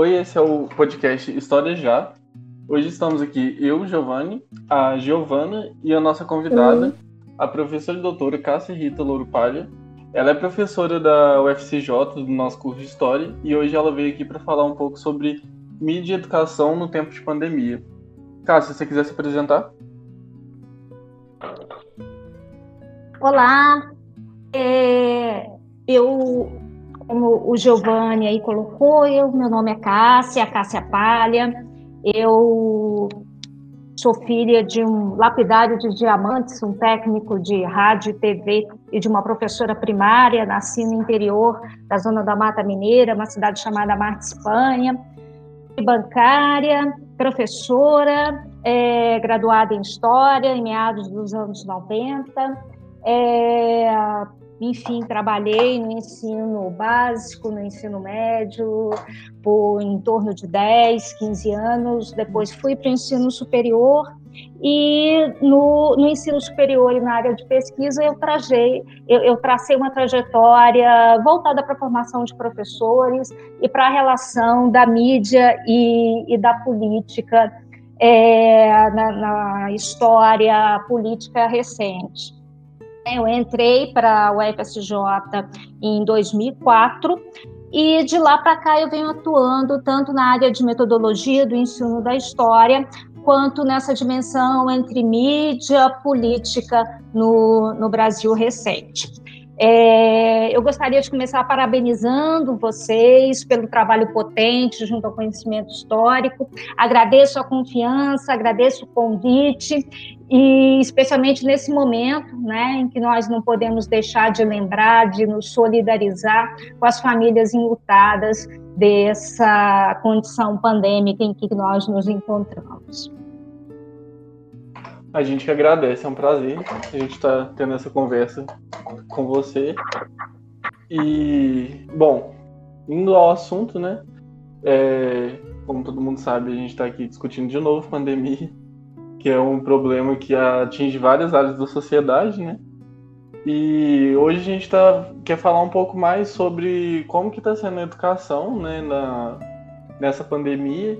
Oi, esse é o podcast História Já. Hoje estamos aqui eu, Giovanni, a Giovana e a nossa convidada, a professora e doutora Cássia Rita Louro Palha. Ela é professora da UFCJ, do nosso curso de História, e hoje ela veio aqui para falar um pouco sobre mídia e educação no tempo de pandemia. Cássia, se você quiser se apresentar. Olá, é, eu como o Giovanni aí colocou, eu, meu nome é Cássia, Cássia Palha, eu sou filha de um lapidário de diamantes, um técnico de rádio e TV e de uma professora primária, nasci no interior da zona da Mata Mineira, uma cidade chamada Marte Espanha, bancária, professora, é, graduada em História em meados dos anos 90, é, enfim, trabalhei no ensino básico, no ensino médio, por em torno de 10, 15 anos. Depois fui para o ensino superior e no, no, ensino superior e na área de pesquisa eu, trajei, eu, eu tracei uma trajetória voltada para a formação de professores e para a relação da mídia e, e da política é, na, na história política recente. Eu entrei para o UFSJ em 2004 e de lá para cá eu venho atuando tanto na área de metodologia do ensino da história, quanto nessa dimensão entre mídia, política no, no Brasil recente. É, eu gostaria de começar parabenizando vocês pelo trabalho potente junto ao conhecimento histórico. Agradeço a confiança, agradeço o convite e especialmente nesse momento, né, em que nós não podemos deixar de lembrar, de nos solidarizar com as famílias enlutadas dessa condição pandêmica em que nós nos encontramos. A gente que agradece, é um prazer a gente estar tá tendo essa conversa com você. E, bom, indo ao assunto, né? É, como todo mundo sabe, a gente está aqui discutindo de novo pandemia, que é um problema que atinge várias áreas da sociedade, né? E hoje a gente tá, quer falar um pouco mais sobre como que está sendo a educação né, na, nessa pandemia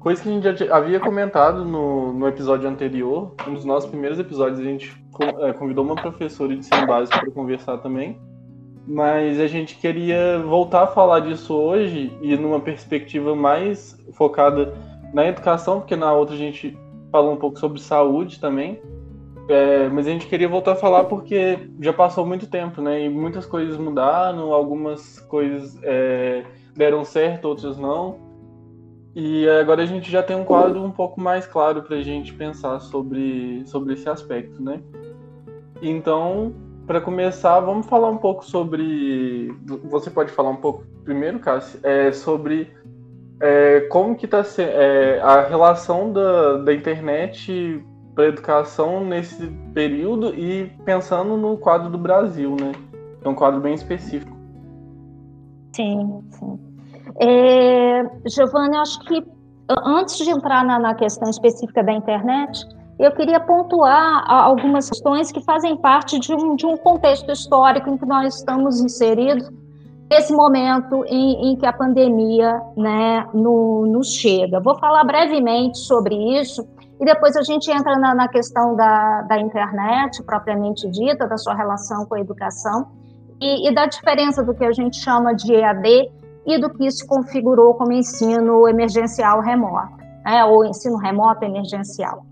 Coisa que a gente já havia comentado no, no episódio anterior, um dos nossos primeiros episódios, a gente é, convidou uma professora de ensino básico para conversar também. Mas a gente queria voltar a falar disso hoje e numa perspectiva mais focada na educação, porque na outra a gente falou um pouco sobre saúde também. É, mas a gente queria voltar a falar porque já passou muito tempo, né? E muitas coisas mudaram, algumas coisas é, deram certo, outras não. E agora a gente já tem um quadro um pouco mais claro para a gente pensar sobre, sobre esse aspecto, né? Então, para começar, vamos falar um pouco sobre. Você pode falar um pouco primeiro, Cássio, é, sobre é, como que está é, a relação da, da internet para a educação nesse período e pensando no quadro do Brasil, né? É um quadro bem específico. Sim, sim. É, acho que antes de entrar na, na, questão específica da internet, eu queria pontuar algumas questões que fazem parte de um, de um contexto histórico em que nós estamos inseridos nesse momento em, em que a pandemia né, no, nos chega. Vou falar brevemente sobre isso e depois a gente entra na, na questão da, da internet propriamente dita, da sua relação com a educação e, e da diferença do que a gente chama de EAD e do que se configurou como ensino emergencial remoto, né, ou ensino remoto emergencial.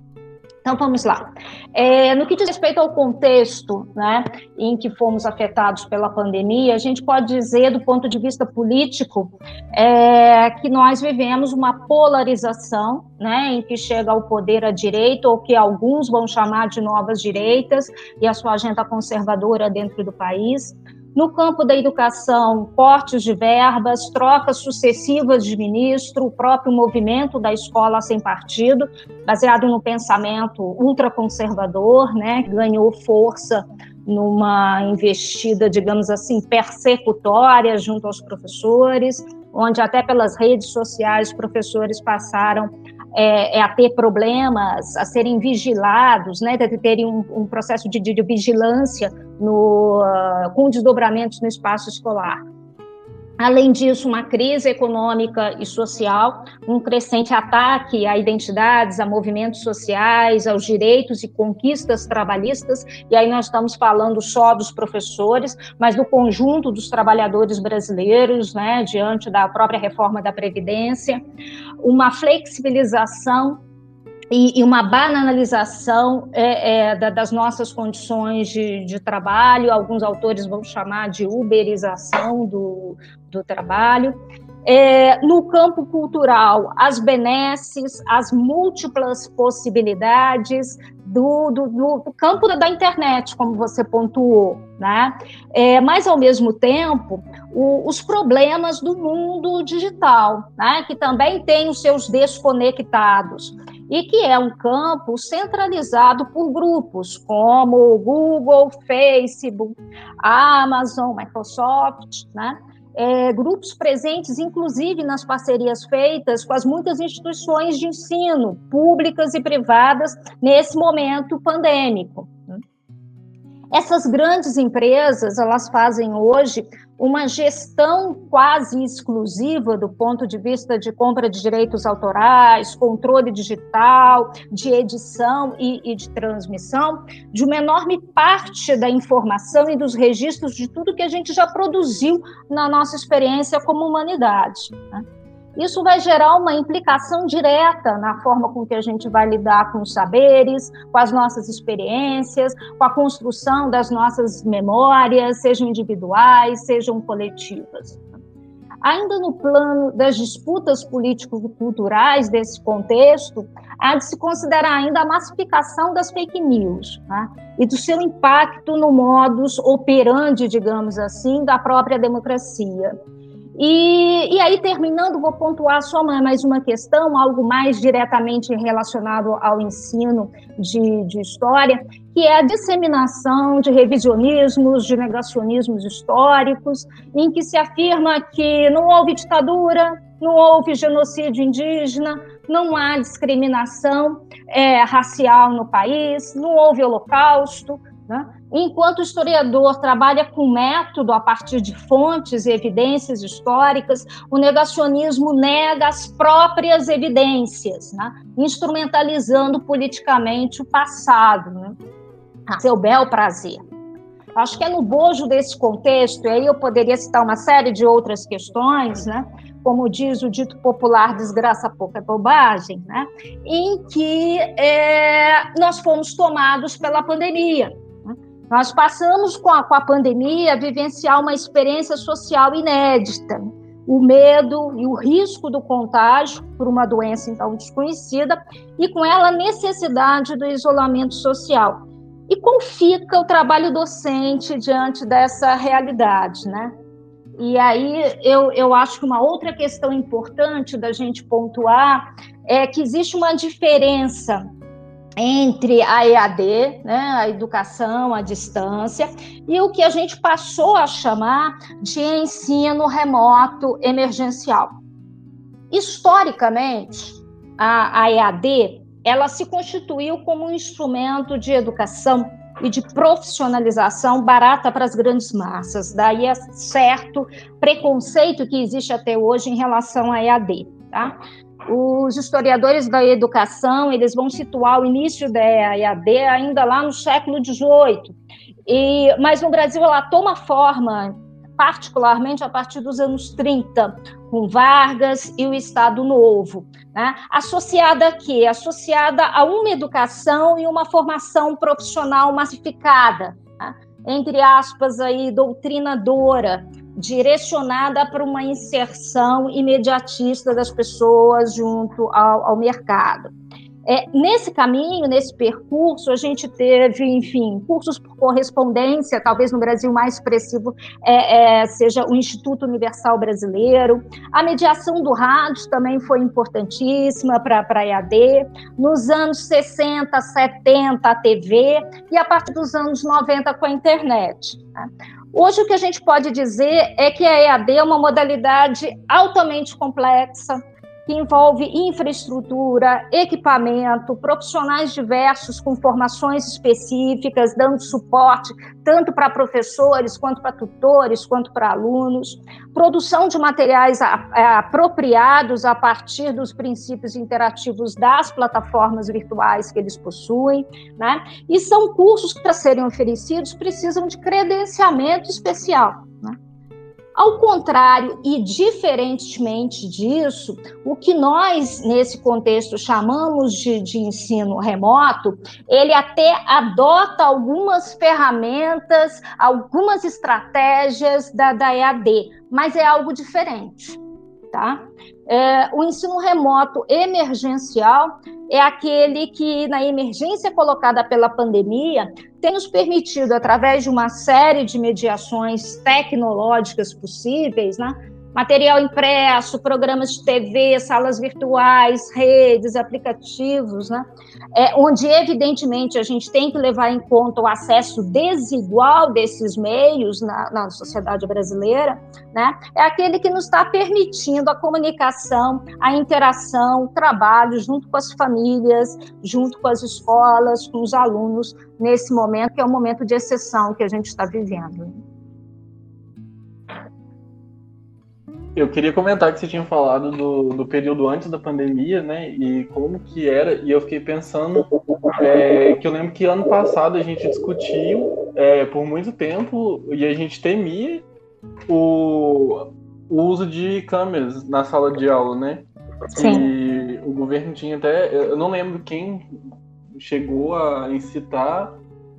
Então vamos lá. É, no que diz respeito ao contexto né, em que fomos afetados pela pandemia, a gente pode dizer, do ponto de vista político, é, que nós vivemos uma polarização né, em que chega ao poder a direita, ou que alguns vão chamar de novas direitas, e a sua agenda conservadora dentro do país. No campo da educação, cortes de verbas, trocas sucessivas de ministro, o próprio movimento da escola sem partido, baseado no pensamento ultraconservador, né, ganhou força numa investida, digamos assim, persecutória junto aos professores, onde até pelas redes sociais professores passaram é, é, a ter problemas, a serem vigilados, né, de terem um, um processo de, de, vigilância no, uh, com desdobramentos no espaço escolar. Além disso, uma crise econômica e social, um crescente ataque a identidades, a movimentos sociais, aos direitos e conquistas trabalhistas, e aí nós estamos falando só dos professores, mas do conjunto dos trabalhadores brasileiros, né, diante da própria reforma da Previdência, uma flexibilização e, uma banalização é, é, da, das nossas condições de, de, trabalho, alguns autores vão chamar de uberização do, do trabalho. É, no campo cultural, as benesses, as múltiplas possibilidades do, do, do, campo da internet, como você pontuou, né? É, mas, ao mesmo tempo, o, os problemas do mundo digital, né? que também tem os seus desconectados e que é um campo centralizado por grupos como Google, Facebook, Amazon, Microsoft, né? É, grupos presentes, inclusive nas parcerias feitas com as muitas instituições de ensino, públicas e privadas, nesse momento pandêmico. Essas grandes empresas, elas fazem hoje uma gestão quase exclusiva do ponto de vista de compra de direitos autorais, controle digital, de edição e, e, de transmissão, de uma enorme parte da informação e dos registros de tudo que a gente já produziu na nossa experiência como humanidade. Né? Isso vai gerar uma implicação direta na forma com que a gente vai lidar com os saberes, com as nossas experiências, com a construção das nossas memórias, sejam individuais, sejam coletivas. Ainda no plano das disputas político-culturais desse contexto, há de se considerar ainda a massificação das fake news né? e do seu impacto no modus operandi, digamos assim, da própria democracia. E, e aí, terminando, vou pontuar só mais uma questão, algo mais diretamente relacionado ao ensino de, de história, que é a disseminação de revisionismos, de negacionismos históricos, em que se afirma que não houve ditadura, não houve genocídio indígena, não há discriminação é, racial no país, não houve holocausto, né? Enquanto o historiador trabalha com método a partir de fontes e evidências históricas, o negacionismo nega as próprias evidências, né? instrumentalizando politicamente o passado, né? a seu bel prazer. Acho que é no bojo desse contexto, e aí eu poderia citar uma série de outras questões, né? como diz o dito popular, desgraça pouca é bobagem, né? em que é, nós fomos tomados pela pandemia. Nós passamos com a, com a pandemia a vivenciar uma experiência social inédita. O medo e o risco do contágio por uma doença então desconhecida e com ela a necessidade do isolamento social. E como fica o trabalho docente diante dessa realidade, né? E aí eu, eu acho que uma outra questão importante da gente pontuar é que existe uma diferença entre a EAD, né, a educação à distância, e o que a gente passou a chamar de ensino remoto emergencial. Historicamente, a, a EAD ela se constituiu como um instrumento de educação e de profissionalização barata para as grandes massas. Daí é certo preconceito que existe até hoje em relação à EAD. Tá? Os historiadores da educação eles vão situar o início da EAD ainda lá no século XVIII, e, mas no Brasil ela toma forma particularmente a partir dos anos 30, com Vargas e o Estado Novo, né? associada a quê? Associada a uma educação e uma formação profissional massificada? Entre aspas aí doutrinadora, direcionada para uma inserção imediatista das pessoas junto ao, ao mercado. É, nesse caminho, nesse percurso, a gente teve, enfim, cursos por correspondência, talvez no Brasil mais expressivo é, é, seja o Instituto Universal Brasileiro. A mediação do rádio também foi importantíssima para a EAD. Nos anos 60, 70, a TV, e a partir dos anos 90 com a internet. Né? Hoje, o que a gente pode dizer é que a EAD é uma modalidade altamente complexa, que envolve infraestrutura, equipamento, profissionais diversos com formações específicas, dando suporte tanto para professores, quanto para tutores, quanto para alunos, produção de materiais apropriados a partir dos princípios interativos das plataformas virtuais que eles possuem, né? E são cursos que, para serem oferecidos, precisam de credenciamento especial. Ao contrário e diferentemente disso, o que nós, nesse contexto, chamamos de, de, ensino remoto, ele até adota algumas ferramentas, algumas estratégias da, da EAD, mas é algo diferente. Tá? É, o ensino remoto emergencial é aquele que, na emergência colocada pela pandemia, tem nos permitido, através de uma série de mediações tecnológicas possíveis, né, material impresso, programas de TV, salas virtuais, redes, aplicativos, né? É, onde, evidentemente, a gente tem que levar em conta o acesso desigual desses meios na, na sociedade brasileira, né? É aquele que nos está permitindo a comunicação, a interação, o trabalho junto com as famílias, junto com as escolas, com os alunos, nesse momento que é um momento de exceção que a gente está vivendo. Eu queria comentar que você tinha falado do, do período antes da pandemia, né? E como que era. E eu fiquei pensando é, que eu lembro que ano passado a gente discutiu é, por muito tempo e a gente temia o, o uso de câmeras na sala de aula, né? Sim. E o governo tinha até. Eu não lembro quem chegou a incitar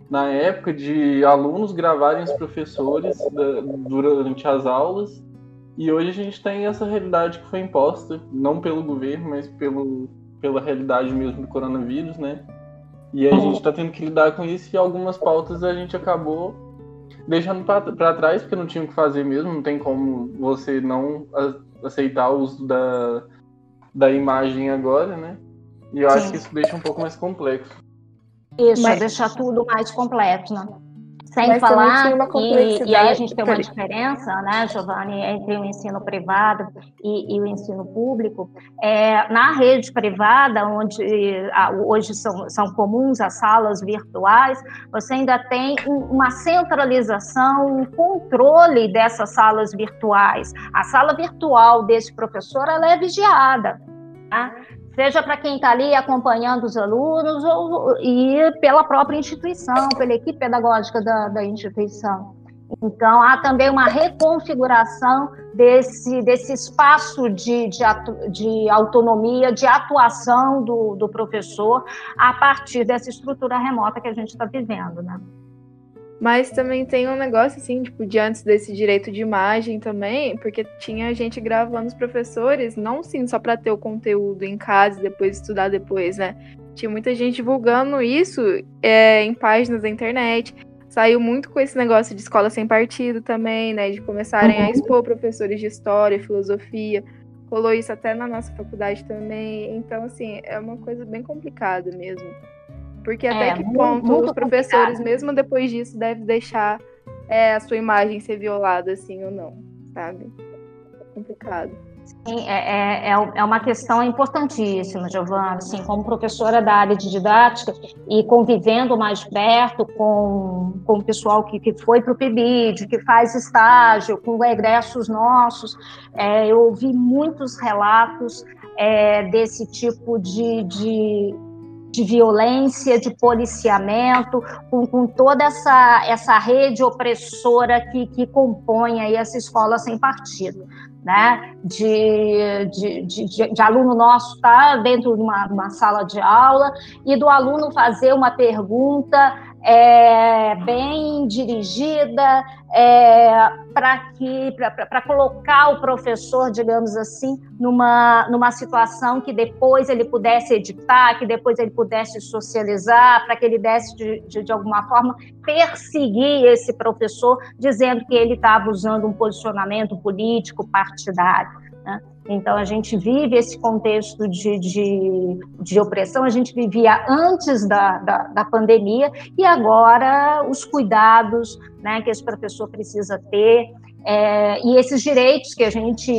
na época de alunos gravarem os professores da, durante as aulas e hoje a gente tem essa realidade que foi imposta, não pelo governo, mas pelo, pela realidade mesmo do coronavírus, né? E a gente está tendo que lidar com isso e algumas pautas a gente acabou deixando para trás, porque não tinha o que fazer mesmo, não tem como você não aceitar o uso da, da imagem agora, né? E eu Sim. acho que isso deixa um pouco mais complexo. Isso, Mas... deixar tudo mais completo, né? Sem Mas falar que, e aí a gente tem uma diferença, né, Giovanni, entre o ensino privado e, e o ensino público. É, na rede privada, onde hoje são, são comuns as salas virtuais, você ainda tem uma centralização, um controle dessas salas virtuais. A sala virtual desse professor ela é vigiada. Tá? Seja para quem está ali acompanhando os alunos ou, e pela própria instituição, pela equipe pedagógica da, da instituição. Então, há também uma reconfiguração desse, desse espaço de, de, atu, de autonomia, de atuação do, do professor a partir dessa estrutura remota que a gente está vivendo. Né? Mas também tem um negócio assim, tipo, de antes desse direito de imagem também, porque tinha gente gravando os professores, não sim só para ter o conteúdo em casa e depois estudar depois, né? Tinha muita gente divulgando isso é, em páginas da internet. Saiu muito com esse negócio de escola sem partido também, né? De começarem uhum. a expor professores de história, filosofia. Rolou isso até na nossa faculdade também. Então, assim, é uma coisa bem complicada mesmo. Porque até é, que ponto muito, os professores, complicado. mesmo depois disso, devem deixar é, a sua imagem ser violada, assim ou não, sabe? É complicado. Sim, é, é, é, é uma questão importantíssima, Giovana. Assim, como professora da área de didática e convivendo mais perto com, com o pessoal que, que foi para o PIBID, que faz estágio, com egressos nossos, é, eu ouvi muitos relatos é, desse tipo de, de de violência, de policiamento, com, com toda essa, essa rede opressora que, que compõe aí essa escola sem partido. Né, de, de, de, de, aluno nosso estar tá dentro de uma, uma, sala de aula e do aluno fazer uma pergunta é, bem dirigida é, para colocar o professor, digamos assim, numa, numa situação que depois ele pudesse editar, que depois ele pudesse socializar, para que ele desse, de, de, de, alguma forma, perseguir esse professor, dizendo que ele estava usando um posicionamento político partidário. Então, a gente vive esse contexto de, de, de opressão, a gente vivia antes da, da, da, pandemia, e agora os cuidados né, que esse professor precisa ter, é, e esses direitos que a gente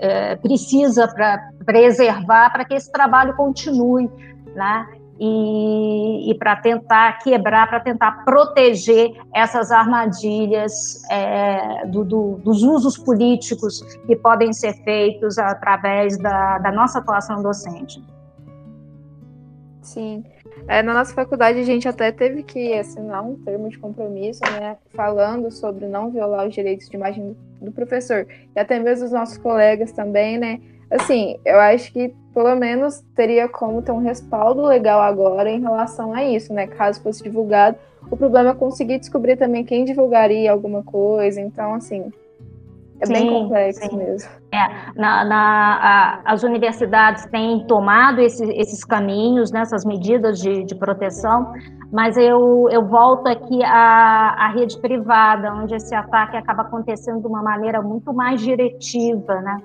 é, precisa para preservar para que esse trabalho continue, né? E, e para tentar quebrar, para tentar proteger essas armadilhas é, do, do, dos usos políticos que podem ser feitos através da, da nossa atuação docente. Sim. É, na nossa faculdade, a gente até teve que assinar um termo de compromisso, né, falando sobre não violar os direitos de imagem do, do professor. E até mesmo os nossos colegas também, né. Assim, eu acho que pelo menos teria como ter um respaldo legal agora em relação a isso, né? Caso fosse divulgado. O problema é conseguir descobrir também quem divulgaria alguma coisa. Então, assim, é sim, bem complexo sim. mesmo. É, na, na a, as universidades têm tomado esse, esses caminhos, né, essas medidas de, de proteção, mas eu, eu volto aqui à, à rede privada, onde esse ataque acaba acontecendo de uma maneira muito mais diretiva, né?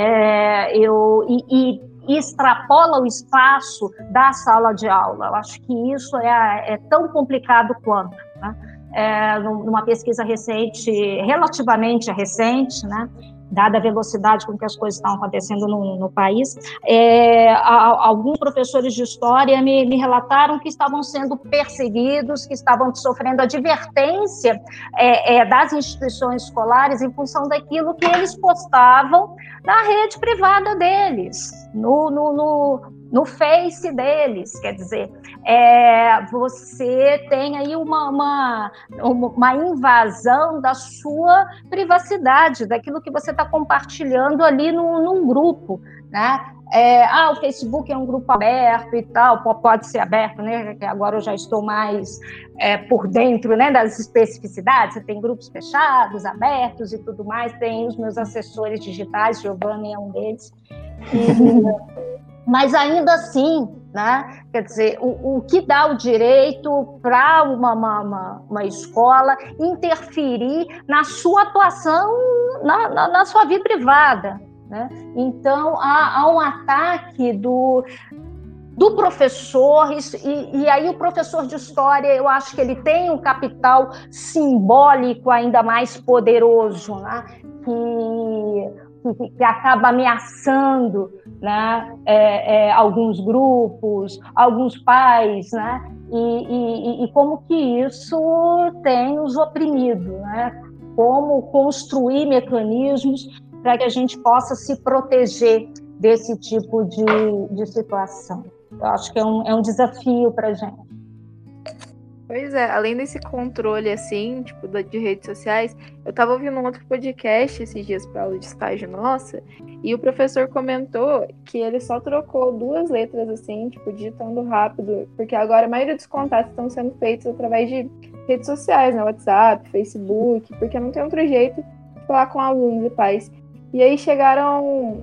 É, eu, e, e, extrapola o espaço da sala de aula. Eu acho que isso é, é tão complicado quanto. Né? é, numa pesquisa recente, relativamente recente, né, dada a velocidade com que as coisas estão acontecendo no, no país, é, a, alguns professores de história me, me, relataram que estavam sendo perseguidos, que estavam sofrendo advertência é, é, das instituições escolares em função daquilo que eles postavam na rede privada deles, no, no, no no Face deles. Quer dizer, é, você tem aí uma, uma, uma invasão da sua privacidade, daquilo que você está compartilhando ali no, num grupo, né? É, ah, o Facebook é um grupo aberto e tal, pode ser aberto, né? Agora eu já estou mais é, por dentro, né, das especificidades. Você tem grupos fechados, abertos e tudo mais. Tem os meus assessores digitais, Giovanni é um deles. E, mas ainda assim, né, quer dizer, o, o que dá o direito para uma, uma, uma, escola interferir na sua atuação, na, na, na sua vida privada. Né? Então, há, há um ataque do, do professor, e, e, aí o professor de história, eu acho que ele tem um capital simbólico ainda mais poderoso, né? que que, que acaba ameaçando né, é, é, alguns grupos, alguns pais, né, e, e, e, como que isso tem os oprimido, né, como construir mecanismos para que a gente possa se proteger desse tipo de, de situação. Eu acho que é um, é um desafio para a gente. Pois é, além desse controle, assim, tipo, de redes sociais, eu tava ouvindo um outro podcast esses dias para aula de estágio nossa, e o professor comentou que ele só trocou duas letras, assim, tipo, digitando rápido, porque agora a maioria dos contatos estão sendo feitos através de redes sociais, né, WhatsApp, Facebook, porque não tem outro jeito de falar com alunos e pais. E aí chegaram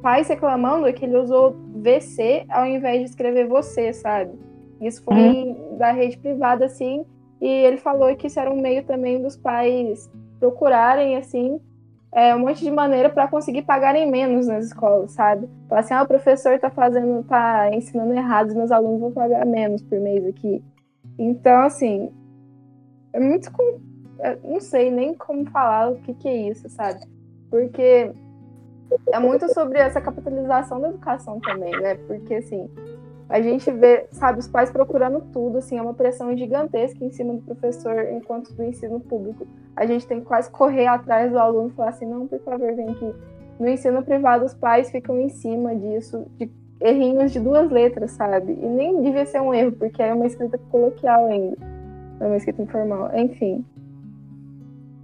pais reclamando que ele usou VC ao invés de escrever você, sabe? Isso foi uhum. da rede privada, assim, e ele falou que isso era um meio também dos pais procurarem, assim, é, um monte de maneira para conseguir pagarem menos nas escolas, sabe? Falar assim, ah, o professor está fazendo, tá ensinando errado, os meus alunos vão pagar menos por mês aqui. Então, assim, é muito. É, não sei nem como falar o que, que é isso, sabe? Porque é muito sobre essa capitalização da educação também, né? Porque, assim, a gente vê, sabe, os pais procurando tudo, assim, é uma pressão gigantesca em cima do professor enquanto do ensino público. A gente tem que quase correr atrás do aluno e falar assim, não, por favor, vem aqui. No ensino privado, os pais ficam em cima disso, de errinhos de duas letras, sabe? E nem devia ser um erro, porque é uma escrita coloquial ainda. É uma escrita informal. Enfim.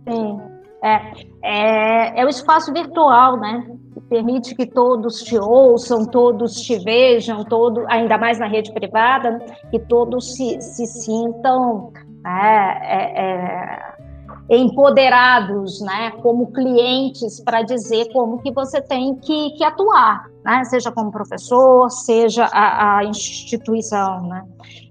Sim. É, é, é o espaço virtual, né? Permite que todos te ouçam, todos te vejam, todo, ainda mais na rede privada, que todos se, se sintam né, é, é, empoderados, né, como clientes para dizer como que você tem que, que atuar, né, seja como professor, seja a, a instituição, né.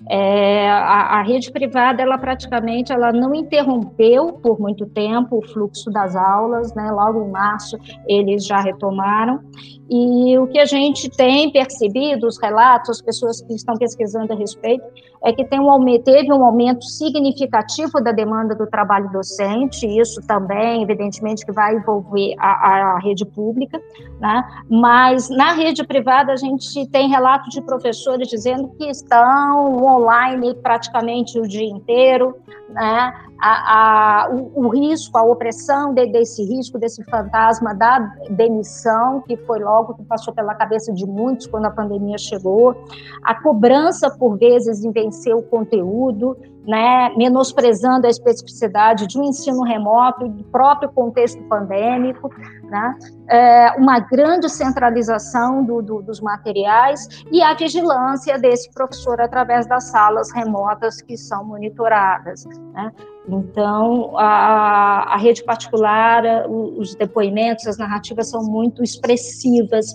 É, a, a, rede privada, ela praticamente ela não interrompeu por muito tempo o fluxo das aulas, né? Logo em março eles já retomaram. E o que a gente tem percebido, os relatos, as pessoas que estão pesquisando a respeito, é que tem um, teve um aumento significativo da demanda do trabalho docente, isso também, evidentemente, que vai envolver a, a rede pública, né? mas na rede privada a gente tem relatos de professores dizendo que estão online praticamente o dia inteiro, né? A, a, o, o, risco, a opressão de, desse risco, desse fantasma da demissão, que foi logo que passou pela cabeça de muitos quando a pandemia chegou, a cobrança, por vezes, em vencer o conteúdo, né, menosprezando a especificidade de um ensino remoto, do próprio contexto pandêmico, né, é, uma grande centralização do, do, dos materiais e a vigilância desse professor através das salas remotas que são monitoradas. Né. Então, a, a rede particular, os depoimentos, as narrativas são muito expressivas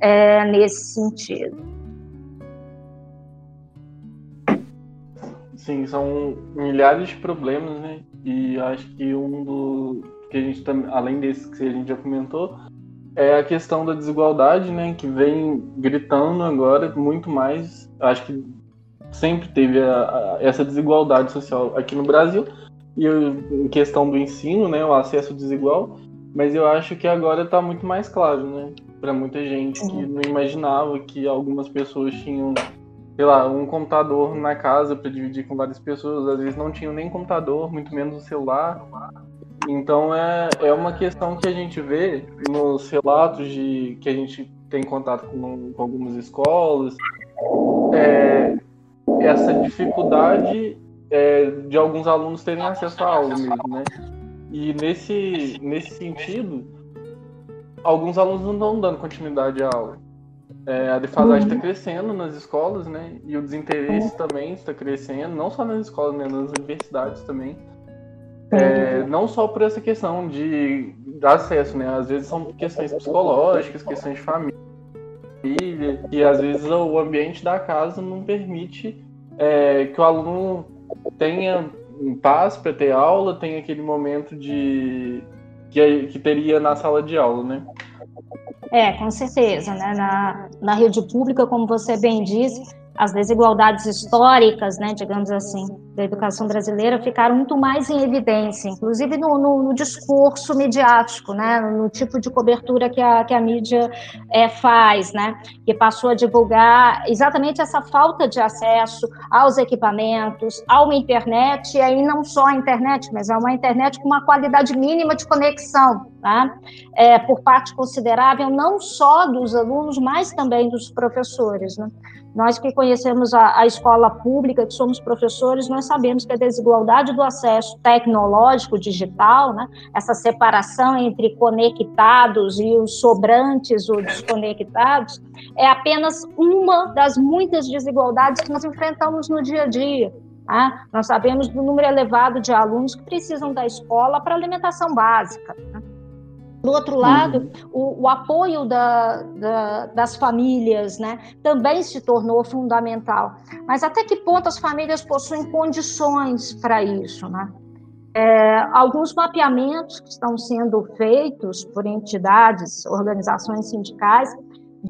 é, nesse sentido. Sim, são milhares de problemas, né? E acho que um do que a gente também, além desse que a gente já comentou, é a questão da desigualdade, né? Que vem gritando agora muito mais. Acho que sempre teve a, a, essa desigualdade social aqui no Brasil e em questão do ensino, né? O acesso desigual. Mas eu acho que agora está muito mais claro, né? Para muita gente que não imaginava que algumas pessoas tinham sei lá, um computador na casa para dividir com várias pessoas, às vezes não tinham nem computador, muito menos o celular. Então é, é uma questão que a gente vê nos relatos de que a gente tem contato com, com algumas escolas, é, essa dificuldade é, de alguns alunos terem acesso à aula mesmo, né? E nesse, nesse sentido, alguns alunos não estão dando continuidade à aula. É, a defasagem está uhum. crescendo nas escolas, né? E o desinteresse uhum. também está crescendo, não só nas escolas, né? nas universidades também. É, não só por essa questão de, de acesso, né? Às vezes são questões psicológicas, questões de família, e às vezes o ambiente da casa não permite é, que o aluno tenha paz para ter aula, tenha aquele momento de que, que teria na sala de aula, né? É, com certeza. Né? Na, na rede pública, como você bem disse, as desigualdades históricas, né, digamos assim, da educação brasileira ficaram muito mais em evidência, inclusive no, no, no discurso midiático, né, no tipo de cobertura que a, que a mídia é, faz, né, que passou a divulgar exatamente essa falta de acesso aos equipamentos, a uma internet, e aí não só a internet, mas a uma internet com uma qualidade mínima de conexão, tá? É, por parte considerável não só dos alunos, mas também dos professores, né? Nós que conhecemos a, a, escola pública, que somos professores, nós sabemos que a desigualdade do acesso tecnológico digital, né, essa separação entre conectados e os sobrantes ou desconectados, é apenas uma das muitas desigualdades que nós enfrentamos no dia a dia. Tá? Nós sabemos do número elevado de alunos que precisam da escola para alimentação básica. Né? Do outro lado, uhum. o, o, apoio da, da, das famílias né, também se tornou fundamental. Mas até que ponto as famílias possuem condições para isso? Né? É, alguns mapeamentos que estão sendo feitos por entidades, organizações sindicais,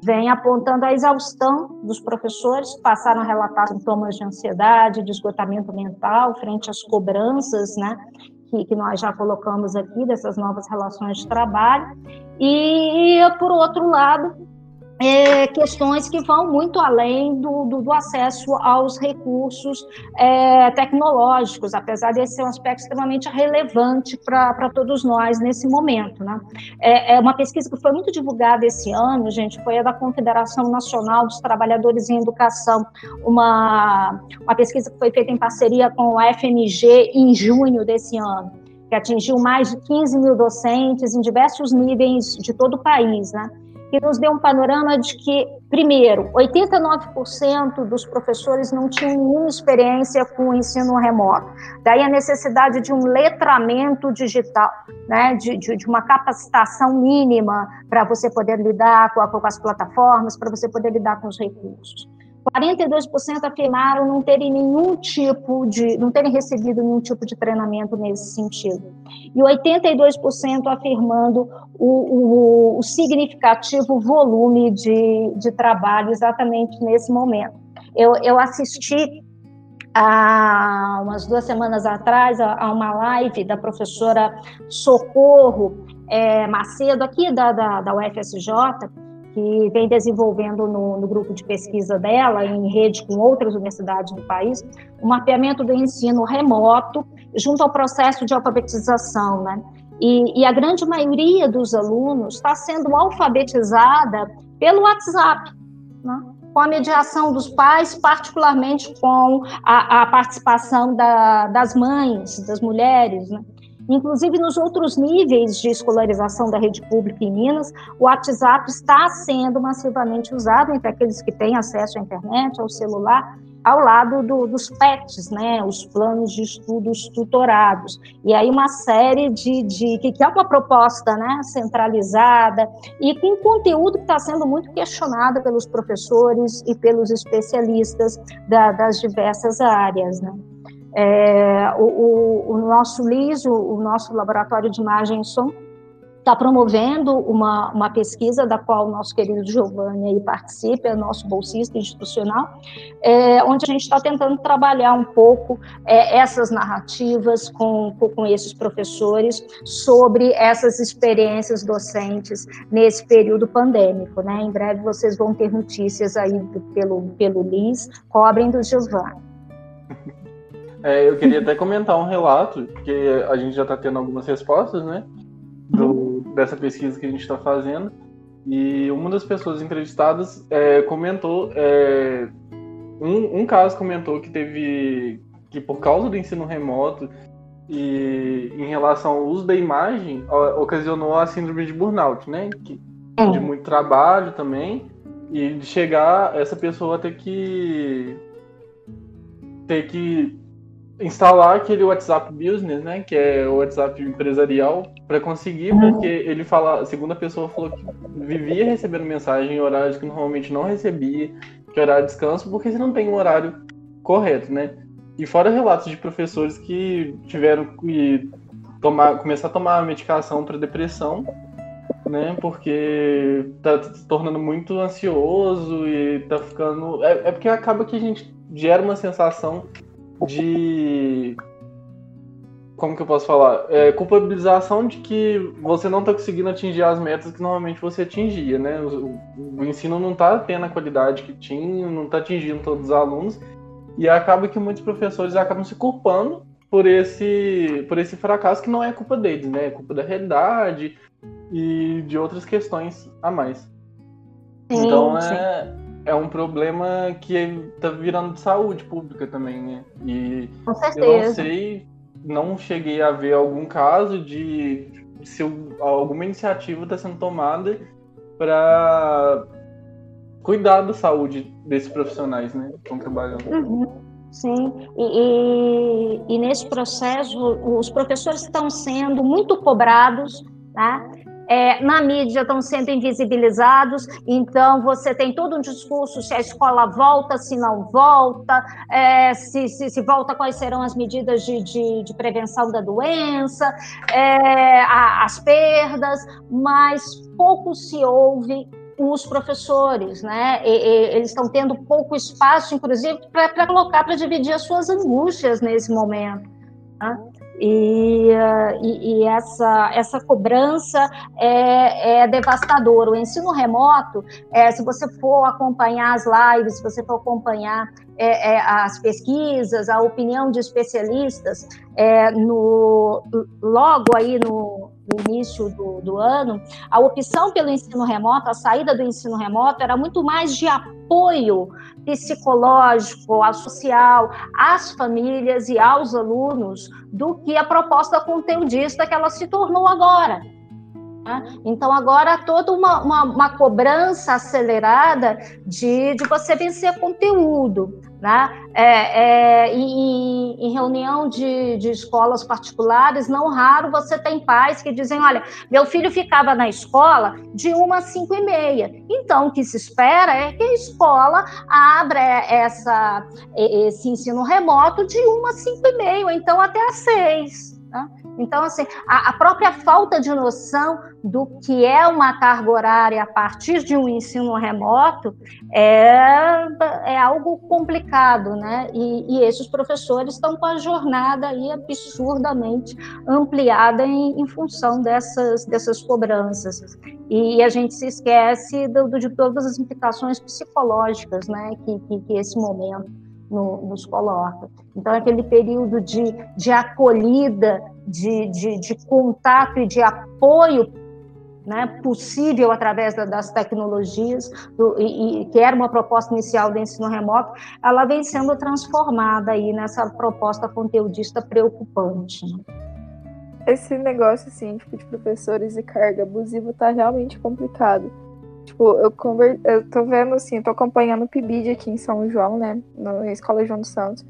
vêm apontando a exaustão dos professores, passaram a relatar sintomas de ansiedade, de esgotamento mental frente às cobranças, né, que, que nós já colocamos aqui, dessas novas relações de trabalho, e, por outro lado, é, questões que vão muito além do, do, do acesso aos recursos é, tecnológicos, apesar de ser um aspecto extremamente relevante para todos nós nesse momento. Né? É, é, uma pesquisa que foi muito divulgada esse ano, gente, foi a da Confederação Nacional dos Trabalhadores em Educação, uma, uma pesquisa que foi feita em parceria com a FMG em junho desse ano que atingiu mais de 15 mil docentes em diversos níveis de todo o país, né? Que nos deu um panorama de que, primeiro, 89% dos professores não tinham nenhuma experiência com o ensino remoto. Daí a necessidade de um letramento digital, né, de, de, de uma capacitação mínima para você poder lidar com, a, com as plataformas, para você poder lidar com os recursos. 42% afirmaram não terem nenhum tipo de, não terem recebido nenhum tipo de treinamento nesse sentido. E 82% afirmando o, o, o, significativo volume de, de trabalho exatamente nesse momento. Eu, eu assisti há umas duas semanas atrás a, uma live da professora Socorro é, Macedo, aqui da, da, da UFSJ, que vem desenvolvendo no, no, grupo de pesquisa dela, em rede com outras universidades do país, o mapeamento do ensino remoto junto ao processo de alfabetização, né? E, e a grande maioria dos alunos está sendo alfabetizada pelo WhatsApp, né? com a mediação dos pais, particularmente com a, a participação da, das mães, das mulheres, né? Inclusive, nos outros níveis de escolarização da rede pública em Minas, o WhatsApp está sendo massivamente usado entre aqueles que têm acesso à internet, ao celular, ao lado do, dos PETs, né, os planos de estudos tutorados. E aí uma série de, de que, é uma proposta né, centralizada e com conteúdo que está sendo muito questionado pelos professores e pelos especialistas da, das diversas áreas. Né. É, o, o, nosso LIS, o, o, nosso Laboratório de Imagem e Som, está promovendo uma, uma pesquisa da qual o nosso querido Giovanni aí participa, é nosso bolsista institucional, é, onde a gente está tentando trabalhar um pouco é, essas narrativas com, com esses professores sobre essas experiências docentes nesse período pandêmico. Né? Em breve vocês vão ter notícias aí pelo, pelo LIS, cobrem do Giovanni. É, eu queria até comentar um relato, porque a gente já está tendo algumas respostas, né? Do, dessa pesquisa que a gente está fazendo. E uma das pessoas entrevistadas é, comentou. É, um, um caso comentou que teve. que por causa do ensino remoto e em relação ao uso da imagem, ocasionou a síndrome de burnout, né? Que, de muito trabalho também. E de chegar essa pessoa a ter que. ter que instalar aquele WhatsApp Business, né, que é o WhatsApp empresarial, para conseguir, uhum. porque ele fala, a segunda pessoa falou que vivia recebendo mensagem em horários que normalmente não recebia, que horário de descanso, porque você não tem um horário correto, né? E fora relatos de professores que tiveram que tomar, começar a tomar medicação para depressão, né? Porque tá se tornando muito ansioso e tá ficando. É, é porque acaba que a gente gera uma sensação de. Como que eu posso falar? É, culpabilização de que você não está conseguindo atingir as metas que normalmente você atingia, né? O, o ensino não está tendo a qualidade que tinha, não está atingindo todos os alunos, e acaba que muitos professores acabam se culpando por esse, por esse fracasso que não é culpa deles, né? É culpa da realidade e de outras questões a mais. Sim, então é, é um problema que está virando de saúde pública também, né? E Com certeza. eu não sei, não cheguei a ver algum caso de se alguma iniciativa está sendo tomada para cuidar da saúde desses profissionais, né? Que estão trabalhando. Uhum. Sim, e, e, e, nesse processo os professores estão sendo muito cobrados, tá? É, na mídia estão sendo invisibilizados, então você tem todo um discurso se a escola volta, se não volta, é, se, se, se, volta, quais serão as medidas de, de, de prevenção da doença, é, a, as perdas, mas pouco se ouve os professores, né? E, e, eles estão tendo pouco espaço, inclusive, para colocar, para dividir as suas angústias nesse momento. Né? E, uh, e, e, essa, essa cobrança é, é devastadora. O ensino remoto, é, se você for acompanhar as lives, se você for acompanhar é, é as pesquisas, a opinião de especialistas, é, no, logo aí no, no início do, do, ano, a opção pelo ensino remoto, a saída do ensino remoto, era muito mais de apoio psicológico, social, às famílias e aos alunos do que a proposta conteudista que ela se tornou agora. Né? Então, agora toda uma, uma, uma, cobrança acelerada de, de você vencer conteúdo. Né? É, é, em, em, reunião de, de, escolas particulares, não raro você tem pais que dizem: olha, meu filho ficava na escola de uma às cinco e meia. Então, o que se espera é que a escola abra essa, esse ensino remoto de uma às cinco e meia, então até às seis. Né? Então, assim, a, a, própria falta de noção do que é uma carga horária a partir de um ensino remoto é, é algo complicado, né? E, e esses professores estão com a jornada aí absurdamente ampliada em, em função dessas, dessas cobranças. E a gente se esquece do, do, de todas as implicações psicológicas, né? que, que, que esse momento no, nos coloca. Então, aquele período de, de acolhida, de, de, de contato e de apoio né, possível através da, das tecnologias, do, e, e, que era uma proposta inicial do ensino remoto, ela vem sendo transformada aí nessa proposta conteudista preocupante. Né? Esse negócio assim, tipo, de professores e carga abusiva está realmente complicado Tipo, eu, conver... eu tô vendo assim, tô acompanhando o PIBID aqui em São João, né? Na Escola João dos Santos.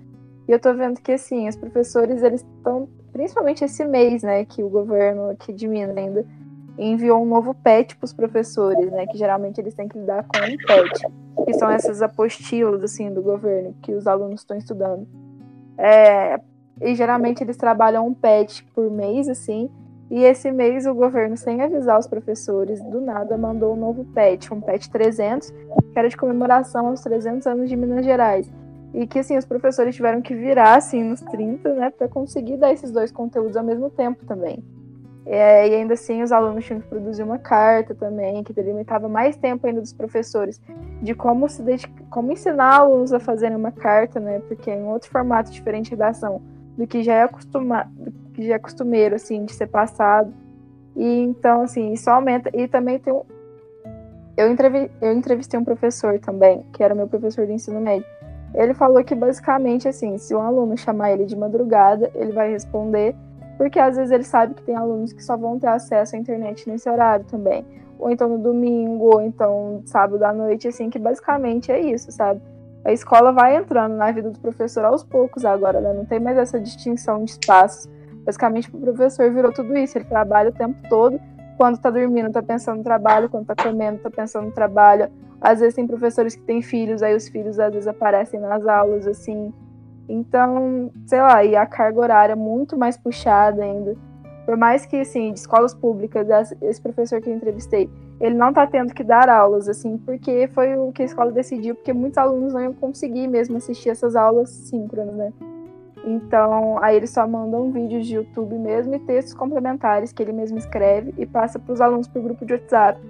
E eu tô vendo que, assim, os professores, eles estão, principalmente esse mês, né, que o governo aqui de Minas ainda enviou um novo PET para os professores, né, que geralmente eles têm que lidar com um PET, que são essas apostilas, assim, do governo, que os alunos estão estudando. É, e geralmente eles trabalham um PET por mês, assim, e esse mês o governo, sem avisar os professores, do nada mandou um novo PET, um PET 300, que era de comemoração aos 300 anos de Minas Gerais. E que assim, os professores tiveram que virar assim nos 30, né, para conseguir dar esses dois conteúdos ao mesmo tempo também. É, e ainda assim, os alunos tinham que produzir uma carta também, que delimitava mais tempo ainda dos professores de como se como ensinar alunos a fazerem uma carta, né, porque é em outro formato diferente de redação do que já é acostumado, que já é costumeiro, assim, de ser passado. E então, assim, isso aumenta. E também tem um. Eu, entrevi... eu entrevistei um professor também, que era meu professor de ensino médio. Ele falou que basicamente, assim, se um aluno chamar ele de madrugada, ele vai responder, porque às vezes ele sabe que tem alunos que só vão ter acesso à internet nesse horário também. Ou então no domingo, ou então sábado à noite, assim, que basicamente é isso, sabe? A escola vai entrando na vida do professor aos poucos agora, né? Não tem mais essa distinção de espaços. Basicamente, o professor virou tudo isso. Ele trabalha o tempo todo. Quando tá dormindo, tá pensando no trabalho. Quando tá comendo, tá pensando no trabalho. Às vezes tem professores que têm filhos, aí os filhos às vezes aparecem nas aulas, assim. Então, sei lá, e a carga horária é muito mais puxada ainda. Por mais que, assim, de escolas públicas, esse professor que eu entrevistei, ele não tá tendo que dar aulas, assim, porque foi o que a escola decidiu, porque muitos alunos não iam conseguir mesmo assistir essas aulas síncronas, né? Então, aí eles só mandam vídeos de YouTube mesmo e textos complementares que ele mesmo escreve e passa para os alunos por grupo de WhatsApp.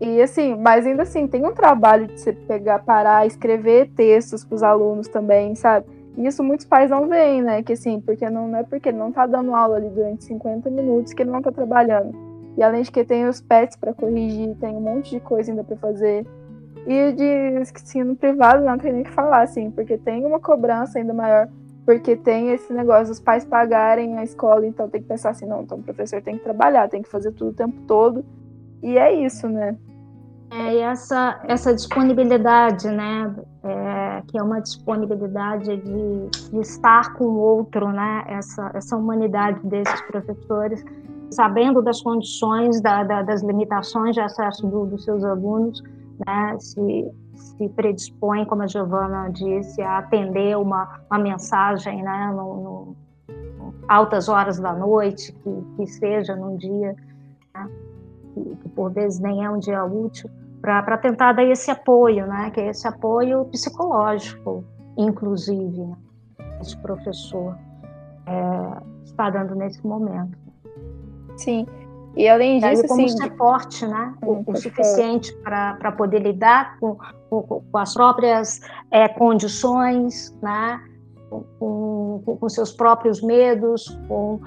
E assim, mas ainda assim, tem um trabalho de você pegar, parar, escrever textos para os alunos também, sabe? E isso muitos pais não veem, né? Que assim, porque não, não é porque ele não está dando aula ali durante 50 minutos que ele não está trabalhando. E além de que tem os pets para corrigir, tem um monte de coisa ainda para fazer. E de ensino privado não tem nem que falar, assim, porque tem uma cobrança ainda maior porque tem esse negócio dos pais pagarem a escola, então tem que pensar assim, não, então o professor tem que trabalhar, tem que fazer tudo o tempo todo. E é isso, né? É, e essa, essa disponibilidade, né, é, que é uma disponibilidade de, de, estar com o outro, né, essa, essa humanidade desses professores, sabendo das condições, da, da, das limitações de acesso do, dos seus alunos, né, se se predispõe, como a Giovana disse, a atender uma, uma mensagem né, no, no, altas horas da noite, que, que seja num dia né, que, que, por vezes nem é um dia útil, para tentar dar esse apoio, né, que é esse apoio psicológico, inclusive, né, esse professor é, está dando nesse momento. Sim, e além disso, como assim, ser forte, né? O, o suficiente para poder lidar com, com, com as próprias é, condições, né? Com, com, com, seus próprios medos, com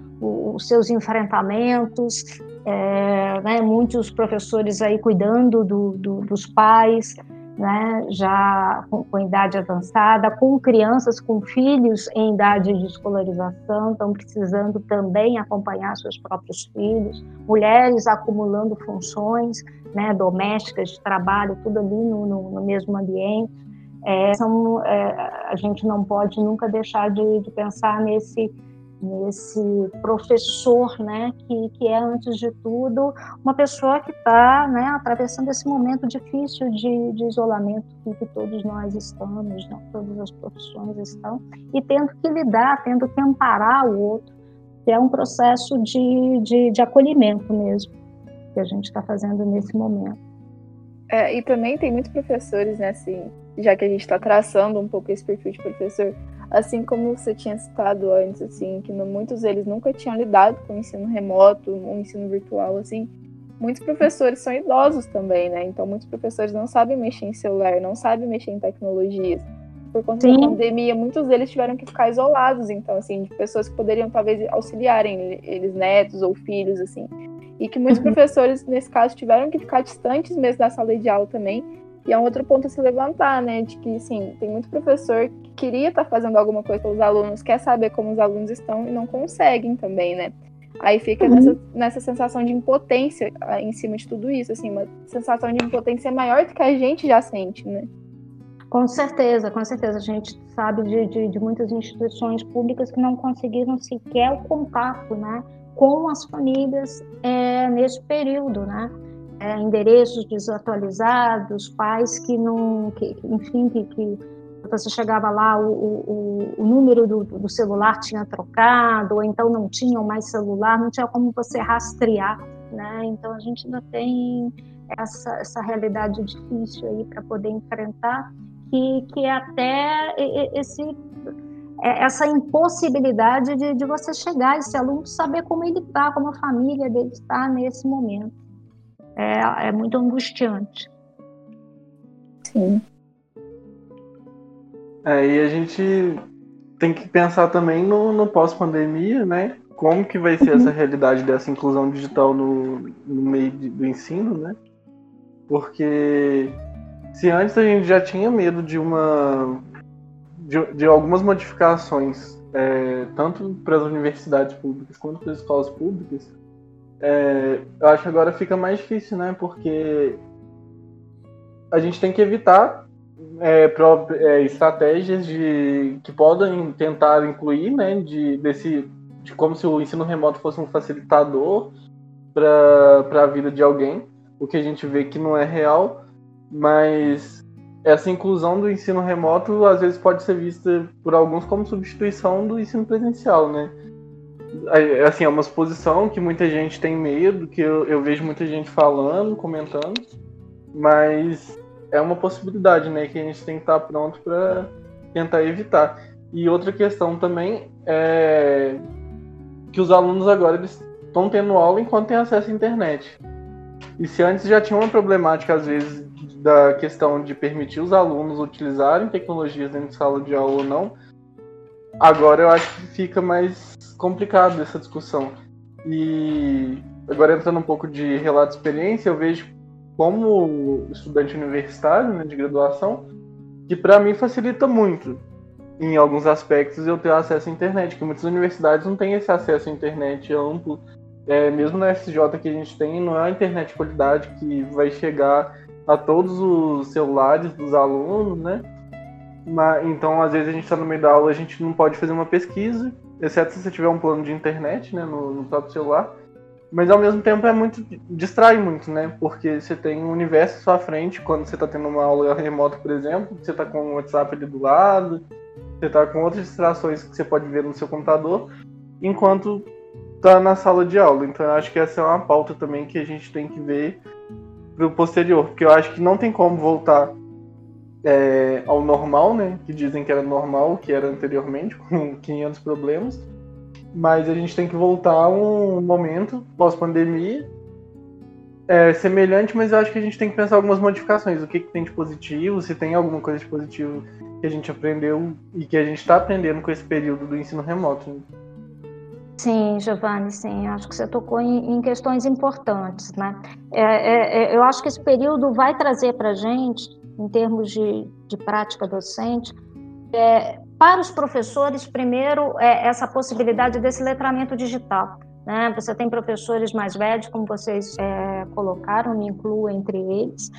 os seus enfrentamentos, é, né? muitos professores aí cuidando do, do, dos pais, né, já com, com, idade avançada, com crianças com filhos em idade de escolarização, estão precisando também acompanhar seus próprios filhos, mulheres acumulando funções né, domésticas, de trabalho, tudo ali no, no, no mesmo ambiente. É, são, é, a gente não pode nunca deixar de, de pensar nesse nesse professor, né, que, que é antes de tudo uma pessoa que está, né, atravessando esse momento difícil de, de isolamento que, que, todos nós estamos, né, todas as profissões estão, e tendo que lidar, tendo que amparar o outro, que é um processo de, de, de acolhimento mesmo que a gente está fazendo nesse momento. É, e também tem muitos professores, né, assim, já que a gente está traçando um pouco esse perfil de professor, assim como você tinha citado antes, assim, que muitos deles nunca tinham lidado com o ensino remoto, o ensino virtual, assim, muitos professores são idosos também, né? Então muitos professores não sabem mexer em celular, não sabem mexer em tecnologias. Por conta Sim. da pandemia, muitos deles tiveram que ficar isolados, então, assim, de pessoas que poderiam talvez auxiliarem eles, netos ou filhos, assim. E que muitos uhum. professores, nesse caso, tiveram que ficar distantes mesmo da sala de aula também, e é um outro ponto a se levantar, né? De que, sim, tem muito professor que queria estar tá fazendo alguma coisa pelos alunos, quer saber como os alunos estão e não conseguem também, né? Aí fica uhum. nessa, nessa sensação de impotência ah, em cima de tudo isso, assim, uma sensação de impotência maior do que a gente já sente, né? Com certeza, com certeza. A gente sabe de, de, de muitas instituições públicas que não conseguiram sequer o contato, né? Com as famílias é, nesse período, né? É, endereços desatualizados, pais que não, que, enfim, que, que você chegava lá, o, o, o número do, do, celular tinha trocado, ou então não tinham mais celular, não tinha como você rastrear, né? Então a gente ainda tem essa, essa realidade difícil aí para poder enfrentar, que, que é até esse é, essa impossibilidade de, de você chegar esse aluno saber como ele está, como a família dele está nesse momento é, é muito angustiante. Sim. É, e a gente tem que pensar também no, no pós-pandemia, né? Como que vai ser uhum. essa realidade dessa inclusão digital no, no meio de, do ensino, né? Porque se antes a gente já tinha medo de uma de, de algumas modificações, é, tanto para as universidades públicas quanto para as escolas públicas, é, eu acho que agora fica mais difícil, né? Porque a gente tem que evitar é, é, estratégias de que podem tentar incluir, né? De, desse, de como se o ensino remoto fosse um facilitador para a vida de alguém, o que a gente vê que não é real, mas essa inclusão do ensino remoto às vezes pode ser vista por alguns como substituição do ensino presencial, né? Assim, é uma exposição que muita gente tem medo, que eu, eu vejo muita gente falando, comentando, mas é uma possibilidade, né, que a gente tem que estar pronto para tentar evitar. E outra questão também é que os alunos agora estão tendo aula enquanto têm acesso à internet. E se antes já tinha uma problemática às vezes da questão de permitir os alunos utilizarem tecnologias dentro de sala de aula ou não, agora eu acho que fica mais complicado essa discussão. E agora entrando um pouco de relato de experiência, eu vejo como estudante universitário né, de graduação que para mim facilita muito em alguns aspectos eu ter acesso à internet, que muitas universidades não têm esse acesso à internet amplo. É, mesmo na FSJ que a gente tem, não é a internet de qualidade que vai chegar a todos os celulares dos alunos, né? Mas, então, às vezes a gente está no meio da aula, a gente não pode fazer uma pesquisa exceto se você tiver um plano de internet, né, no, no próprio celular. Mas ao mesmo tempo é muito. distrai muito, né? Porque você tem um universo à sua frente quando você está tendo uma aula remota, por exemplo, você está com o WhatsApp ali do lado, você está com outras distrações que você pode ver no seu computador, enquanto está na sala de aula. Então eu acho que essa é uma pauta também que a gente tem que ver pro posterior, porque eu acho que não tem como voltar é, ao normal, né? Que dizem que era normal, que era anteriormente, com 500 problemas. Mas a gente tem que voltar a um momento pós-pandemia é, semelhante, mas eu acho que a gente tem que pensar algumas modificações. O que, que tem de positivo, se tem alguma coisa de positivo que a gente aprendeu e que a gente está aprendendo com esse período do ensino remoto. Né? Sim, Giovanni, sim, acho que você tocou em, em questões importantes, né? É, é, é eu acho que esse período vai trazer para a gente em termos de, de prática docente, é, para os professores, primeiro, é essa possibilidade desse letramento digital. Né? Você tem professores mais velhos, como vocês é, colocaram, me incluo entre eles,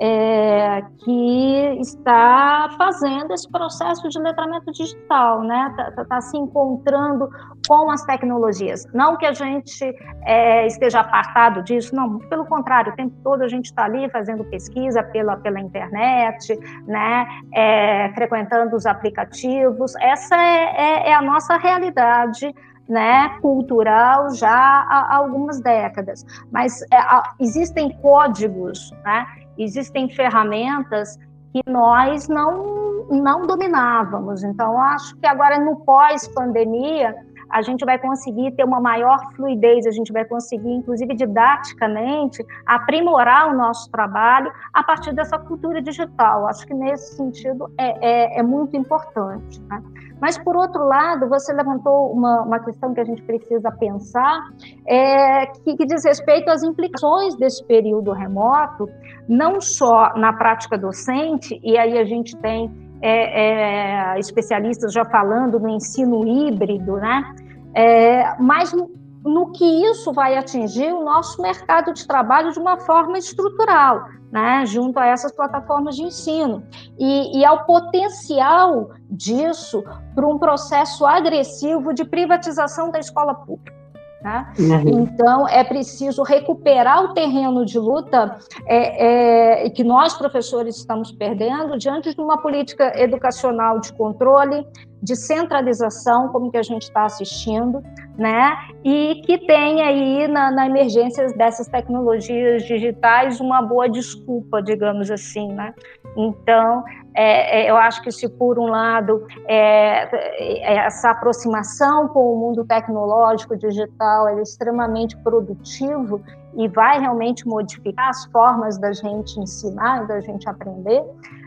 é, que está fazendo esse processo de letramento digital, né? Está tá, tá se encontrando com as tecnologias. Não que a gente é, esteja apartado disso, não, pelo contrário, o tempo todo a gente está ali fazendo pesquisa pela, pela internet, né? É, frequentando os aplicativos. Essa é, é, é a nossa realidade né, cultural já há, algumas décadas. Mas é, existem códigos, né, existem ferramentas que nós não, não dominávamos. Então, acho que agora, no pós-pandemia, a gente vai conseguir ter uma maior fluidez, a gente vai conseguir, inclusive didaticamente, aprimorar o nosso trabalho a partir dessa cultura digital. Acho que nesse sentido é, é, é muito importante. Né? Mas, por outro lado, você levantou uma, uma questão que a gente precisa pensar, é, que, que diz respeito às implicações desse período remoto, não só na prática docente, e aí a gente tem é, é, especialistas já falando no ensino híbrido, né? É, mas no, que isso vai atingir o nosso mercado de trabalho de uma forma estrutural, né, junto a essas plataformas de ensino, e, e ao potencial disso para um processo agressivo de privatização da escola pública. Né? Uhum. Então, é preciso recuperar o terreno de luta é, é, que nós, professores, estamos perdendo diante de uma política educacional de controle, de centralização, como que a gente está assistindo, né? E que tem aí na, na, emergência dessas tecnologias digitais uma boa desculpa, digamos assim, né? Então, é, é, eu acho que se por um lado é, é, essa aproximação com o mundo tecnológico digital é extremamente produtivo e vai realmente modificar as formas da gente ensinar, da gente aprender,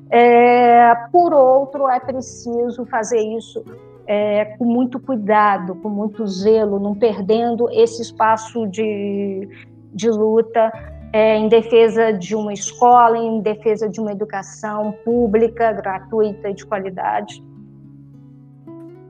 é, por outro, é preciso fazer isso é, com muito cuidado, com muito zelo, não perdendo esse espaço de, de luta é, em defesa de uma escola, em defesa de uma educação pública, gratuita e de qualidade.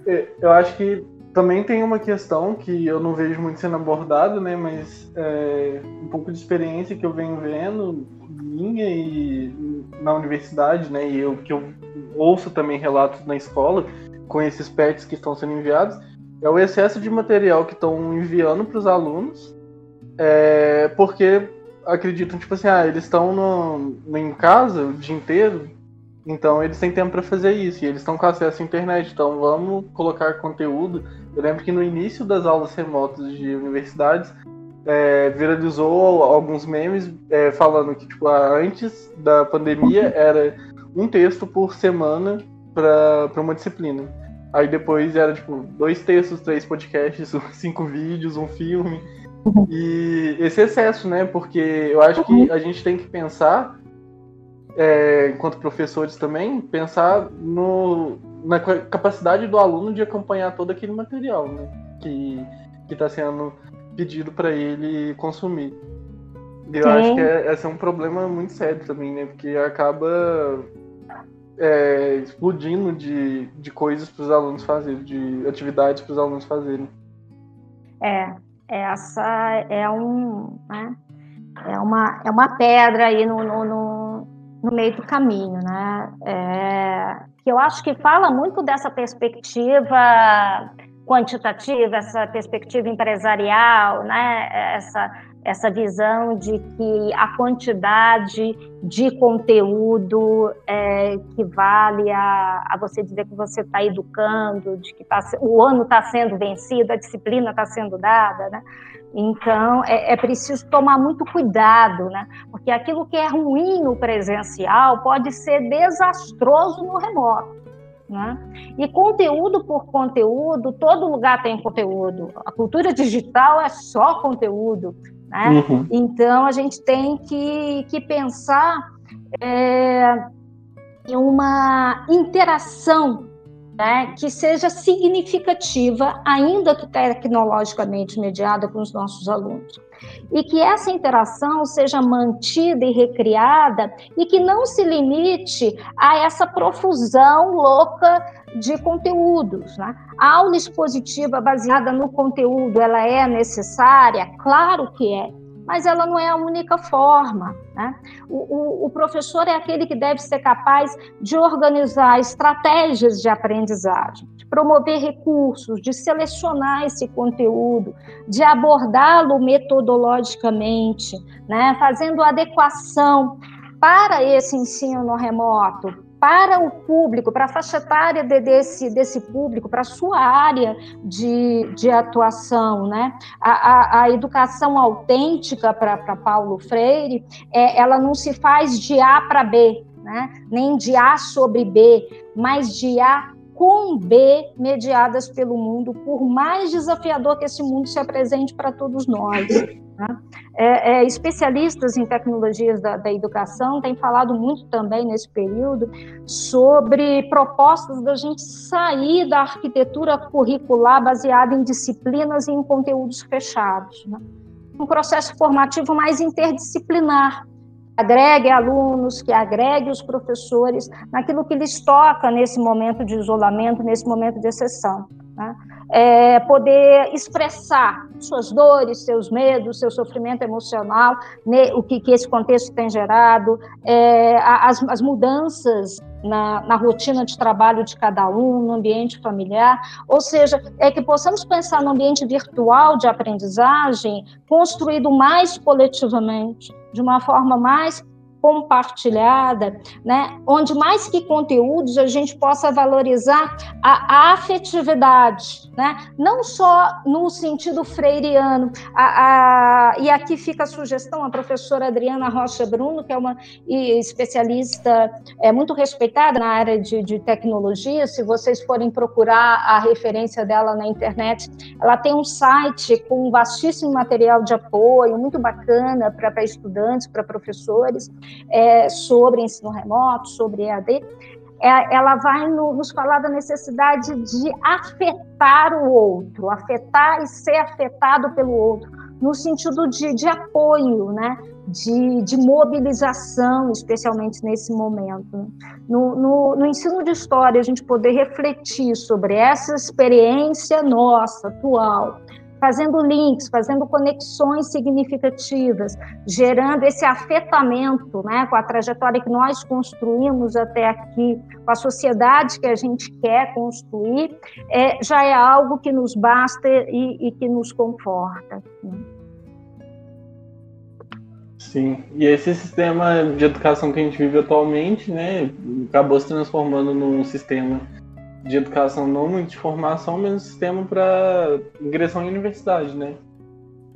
É, eu acho que também tem uma questão que eu não vejo muito sendo abordada, né, mas é, um pouco de experiência que eu venho vendo minha e na universidade, né, e eu que eu ouço também relatos na escola com esses pets que estão sendo enviados, é o excesso de material que estão enviando para os alunos, é, porque acreditam tipo assim, ah, eles estão em casa o dia inteiro, então eles têm tempo para fazer isso e eles estão com acesso à internet, então vamos colocar conteúdo. Eu lembro que no início das aulas remotas de universidades é, viralizou alguns memes é, falando que tipo antes da pandemia era um texto por semana para uma disciplina. Aí depois era tipo dois textos, três podcasts, cinco vídeos, um filme. E esse excesso, né? Porque eu acho que a gente tem que pensar é, enquanto professores também, pensar no, na capacidade do aluno de acompanhar todo aquele material né, que está sendo pedido para ele consumir. E eu Sim. acho que é, esse é um problema muito sério também, né? Porque acaba é, explodindo de, de coisas para os alunos fazerem, de atividades para os alunos fazerem. É, essa é um, né? é uma, é uma pedra aí no, no, no no meio do caminho, né? É, que eu acho que fala muito dessa perspectiva quantitativa, essa perspectiva empresarial, né? Essa essa visão de que a quantidade de conteúdo é, que vale a, a, você dizer que você está educando, de que tá, o ano está sendo vencido, a disciplina está sendo dada, né? Então, é, é, preciso tomar muito cuidado, né? Porque aquilo que é ruim no presencial pode ser desastroso no remoto. Né? E conteúdo por conteúdo, todo lugar tem conteúdo. A cultura digital é só conteúdo. Né? Uhum. Então, a gente tem que, que pensar é, em uma interação né, que seja significativa, ainda que tecnologicamente mediada com os nossos alunos. E que essa interação seja mantida e recriada e que não se limite a essa profusão louca de conteúdos. Né? A aula expositiva baseada no conteúdo, ela é necessária? Claro que é. mas ela não é a única forma. Né? O, o, o, professor é aquele que deve ser capaz de organizar estratégias de aprendizagem, de promover recursos, de selecionar esse conteúdo, de abordá-lo metodologicamente, né? fazendo adequação para esse ensino remoto, para o público, para a faixa etária de, desse, desse público, para a sua área de, de atuação. Né? A, a, a educação autêntica para Paulo Freire, é, ela não se faz de A para B, né? nem de A sobre B, mas de A com B mediadas pelo mundo, por mais desafiador que esse mundo se apresente para todos nós. Né? É, é, especialistas em tecnologias da, da, educação têm falado muito também nesse período sobre propostas da gente sair da arquitetura curricular baseada em disciplinas e em conteúdos fechados. Né? Um processo formativo mais interdisciplinar, agregue alunos, que agregue os professores naquilo que lhes toca nesse momento de isolamento, nesse momento de exceção. Né? É, poder expressar suas dores, seus medos, seu sofrimento emocional, né, o que, que, esse contexto tem gerado, é, as, as, mudanças na, na, rotina de trabalho de cada um, no ambiente familiar, ou seja, é que possamos pensar no ambiente virtual de aprendizagem construído mais coletivamente, de uma forma mais compartilhada, né, onde mais que conteúdos a gente possa valorizar a, afetividade, né, não só no sentido freiriano. A, a, e aqui fica a sugestão, a professora Adriana Rocha Bruno, que é uma especialista é, muito respeitada na área de, de tecnologia, se vocês forem procurar a referência dela na internet, ela tem um site com vastíssimo material de apoio, muito bacana para estudantes, para professores, é, sobre ensino remoto, sobre EAD, é, ela vai no, nos falar da necessidade de afetar o outro, afetar e ser afetado pelo outro, no sentido de, de apoio, né? De, de, mobilização, especialmente nesse momento. No, no, no, ensino de história, a gente poder refletir sobre essa experiência nossa, atual, fazendo links, fazendo conexões significativas, gerando esse afetamento né, com a trajetória que nós construímos até aqui, com a sociedade que a gente quer construir, é, já é algo que nos basta e, e que nos conforta. Né? Sim, e esse sistema de educação que a gente vive atualmente, né, acabou se transformando num sistema de educação, não muito de formação, mas um sistema para ingressão em universidade, né?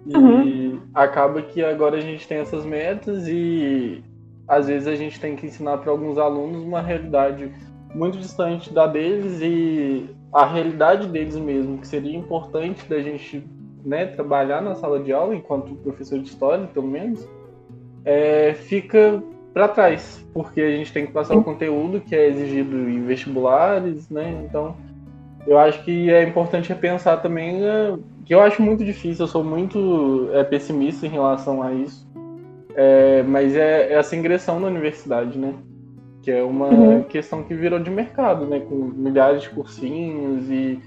E uhum. acaba que agora a gente tem essas metas e às vezes a gente tem que ensinar para alguns alunos uma realidade muito distante da deles e a realidade deles mesmo, que seria importante da gente né, trabalhar na sala de aula, enquanto professor de história, pelo menos, é, fica para trás, porque a gente tem que passar o conteúdo que é exigido em vestibulares, né? Então, eu acho que é importante repensar também, né, que eu acho muito difícil, eu sou muito é, pessimista em relação a isso, é, mas é, é, essa ingressão na universidade, né? Que é uma uhum. questão que virou de mercado, né? Com milhares de cursinhos e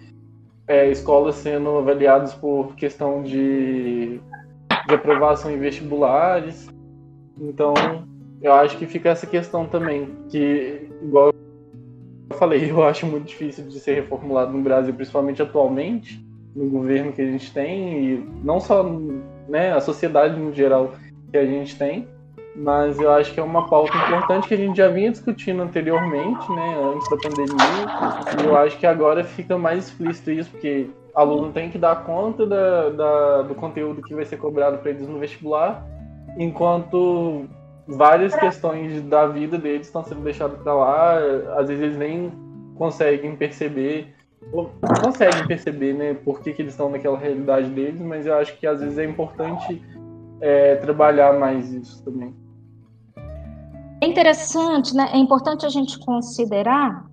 é, escolas sendo avaliadas por questão de, de aprovação em vestibulares. Então, eu acho que fica essa questão também, que, igual eu falei, eu acho muito difícil de ser reformulado no Brasil, principalmente atualmente, no governo que a gente tem, e não só né, a sociedade no geral que a gente tem, mas eu acho que é uma pauta importante que a gente já vinha discutindo anteriormente, né, antes da pandemia, e eu acho que agora fica mais explícito isso, porque aluno tem que dar conta da, da do conteúdo que vai ser cobrado para eles no vestibular, enquanto várias questões da vida deles estão sendo deixadas para lá, às vezes eles nem conseguem perceber, conseguem perceber, né, por que, que eles estão naquela realidade deles, mas eu acho que às vezes é importante é, trabalhar mais isso também. É interessante, né? É importante a gente considerar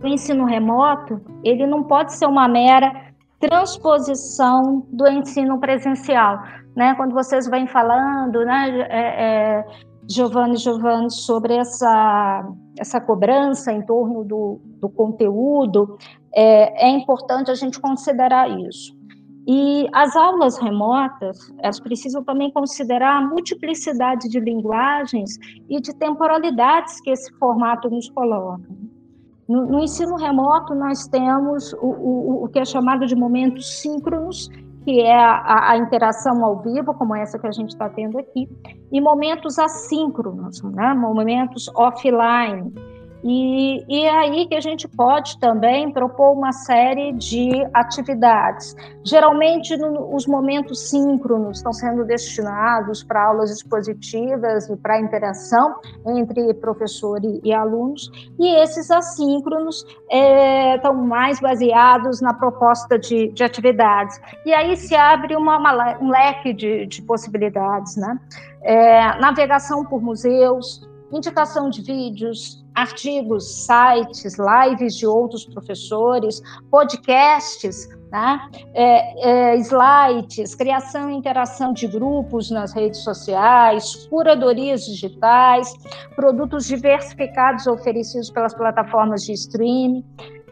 o ensino remoto, ele não pode ser uma mera transposição do ensino presencial né? Quando vocês vêm falando, né, é, é, Giovanni, Giovanni, sobre essa, essa cobrança em torno do, do conteúdo, é, é importante a gente considerar isso. E as aulas remotas, elas precisam também considerar a multiplicidade de linguagens e de temporalidades que esse formato nos coloca. No, no ensino remoto, nós temos o, o, o, que é chamado de momentos síncronos, que é a, a, interação ao vivo, como essa que a gente está tendo aqui, e momentos assíncronos, né? momentos offline, e, e é aí que a gente pode também propor uma série de atividades. Geralmente, no, os momentos síncronos estão sendo destinados para aulas expositivas e para interação entre professor e, e, alunos, e esses assíncronos é, estão mais baseados na proposta de, de atividades. E aí se abre uma, uma, um leque de, de possibilidades, né? É, navegação por museus, indicação de vídeos, artigos, sites, lives de outros professores, podcasts, né? é, é, slides, criação e interação de grupos nas redes sociais, curadorias digitais, produtos diversificados oferecidos pelas plataformas de streaming.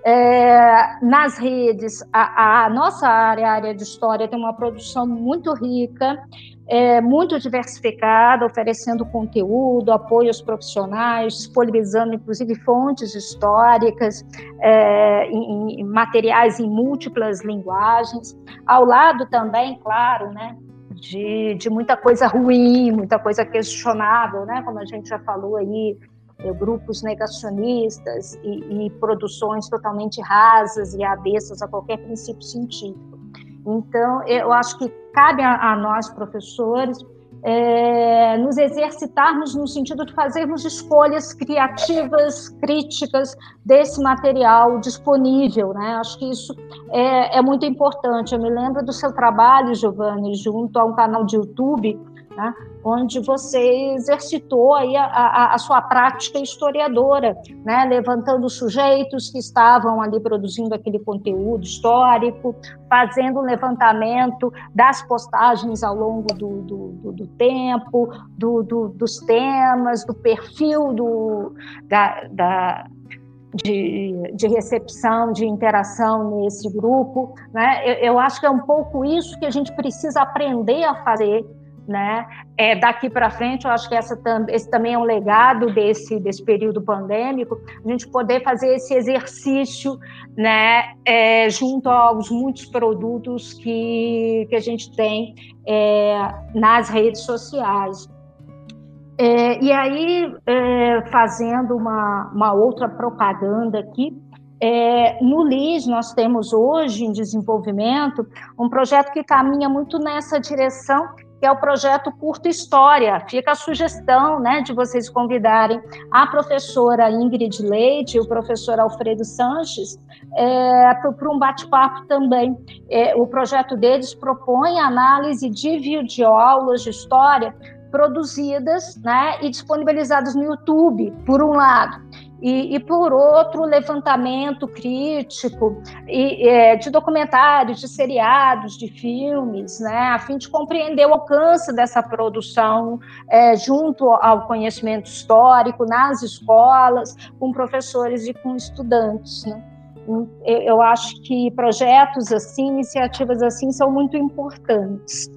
É, nas redes, a, a, nossa área, a área de história, tem uma produção muito rica, é, muito diversificada, oferecendo conteúdo, apoio aos profissionais, disponibilizando inclusive fontes históricas, é, em, em materiais em múltiplas linguagens, ao lado também, claro, né, de, de muita coisa ruim, muita coisa questionável, né, como a gente já falou aí, é, grupos negacionistas e, e produções totalmente rasas e avessas a qualquer princípio científico. Então, eu acho que cabe a, a nós, professores, é, nos exercitarmos no sentido de fazermos escolhas criativas, críticas desse material disponível, né? Acho que isso é, é muito importante. Eu me lembro do seu trabalho, Giovanni, junto a um canal de YouTube, né? Onde você exercitou aí a, a, a, sua prática historiadora, né? levantando sujeitos que estavam ali produzindo aquele conteúdo histórico, fazendo levantamento das postagens ao longo do, do, do, do tempo, do, dos temas, do perfil do, da, da de, de, recepção, de interação nesse grupo. Né? Eu, eu, acho que é um pouco isso que a gente precisa aprender a fazer né? É, daqui para frente, eu acho que essa, esse também é um legado desse, desse período pandêmico, a gente poder fazer esse exercício, né, é, junto aos muitos produtos que, que a gente tem é, nas redes sociais. É, e aí, é, fazendo uma, uma outra propaganda aqui, é, no LIS, nós temos hoje em desenvolvimento um projeto que caminha muito nessa direção, que é o projeto Curta História. Fica a sugestão né, de vocês convidarem a professora Ingrid Leite e o professor Alfredo Sanches é, para um bate-papo também. É, o projeto deles propõe análise de videoaulas de história produzidas né, e disponibilizadas no YouTube, por um lado e, e por outro, levantamento crítico e, é, de documentários, de seriados, de filmes, né, a fim de compreender o alcance dessa produção é, junto ao conhecimento histórico nas escolas, com professores e com estudantes. Né. Eu acho que projetos assim, iniciativas assim, são muito importantes.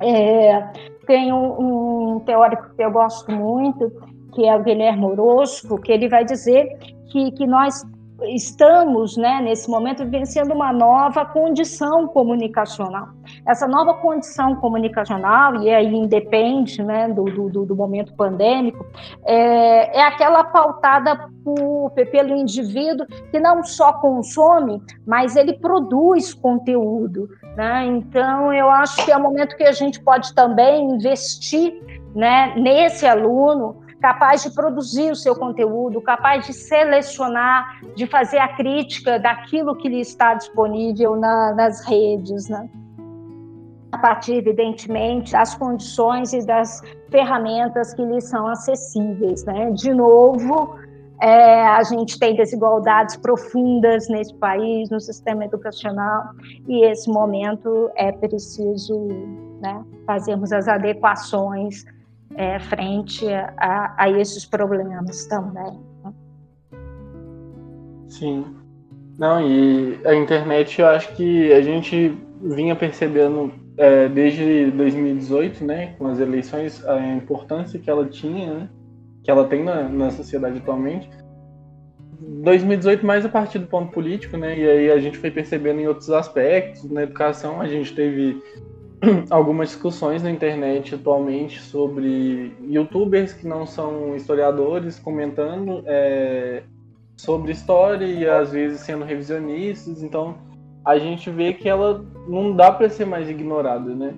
É, tem um, um teórico que eu gosto muito, que é o Guilherme Orozco, que ele vai dizer que, que nós estamos, né, nesse momento, vivenciando uma nova condição comunicacional. Essa nova condição comunicacional, e aí independe né, do, do, do momento pandêmico, é, é aquela pautada por, pelo indivíduo que não só consome, mas ele produz conteúdo. Né? Então, eu acho que é o momento que a gente pode também investir né, nesse aluno capaz de produzir o seu conteúdo, capaz de selecionar, de fazer a crítica daquilo que lhe está disponível na, nas redes, né? a partir, evidentemente, das condições e das ferramentas que lhe são acessíveis. Né? De novo, é, a gente tem desigualdades profundas nesse país, no sistema educacional, e esse momento é preciso né, fazermos as adequações é, frente a, a esses problemas também. Né? Sim. Não, e a internet, eu acho que a gente vinha percebendo é, desde 2018, né, com as eleições, a importância que ela tinha, né, que ela tem na, na sociedade atualmente. 2018 mais a partir do ponto político, né, e aí a gente foi percebendo em outros aspectos, na educação a gente teve algumas discussões na internet atualmente sobre youtubers que não são historiadores comentando é, sobre história e às vezes sendo revisionistas, então a gente vê que ela não dá para ser mais ignorada, né?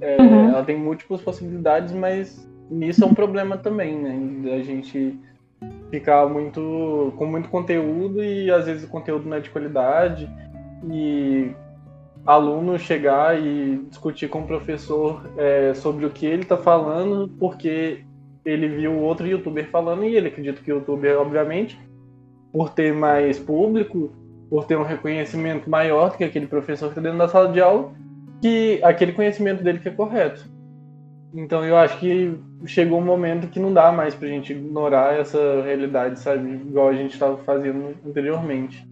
É, uhum. Ela tem múltiplas possibilidades, mas nisso é um problema também, né? A gente ficar muito com muito conteúdo e às vezes o conteúdo não é de qualidade e aluno chegar e discutir com o professor é, sobre o que ele está falando porque ele viu outro youtuber falando e ele acredita que o youtuber obviamente por ter mais público por ter um reconhecimento maior do que aquele professor que está dentro da sala de aula, que aquele conhecimento dele que é correto. Então eu acho que chegou um momento que não dá mais para gente ignorar essa realidade, sabe? Igual a gente estava fazendo anteriormente.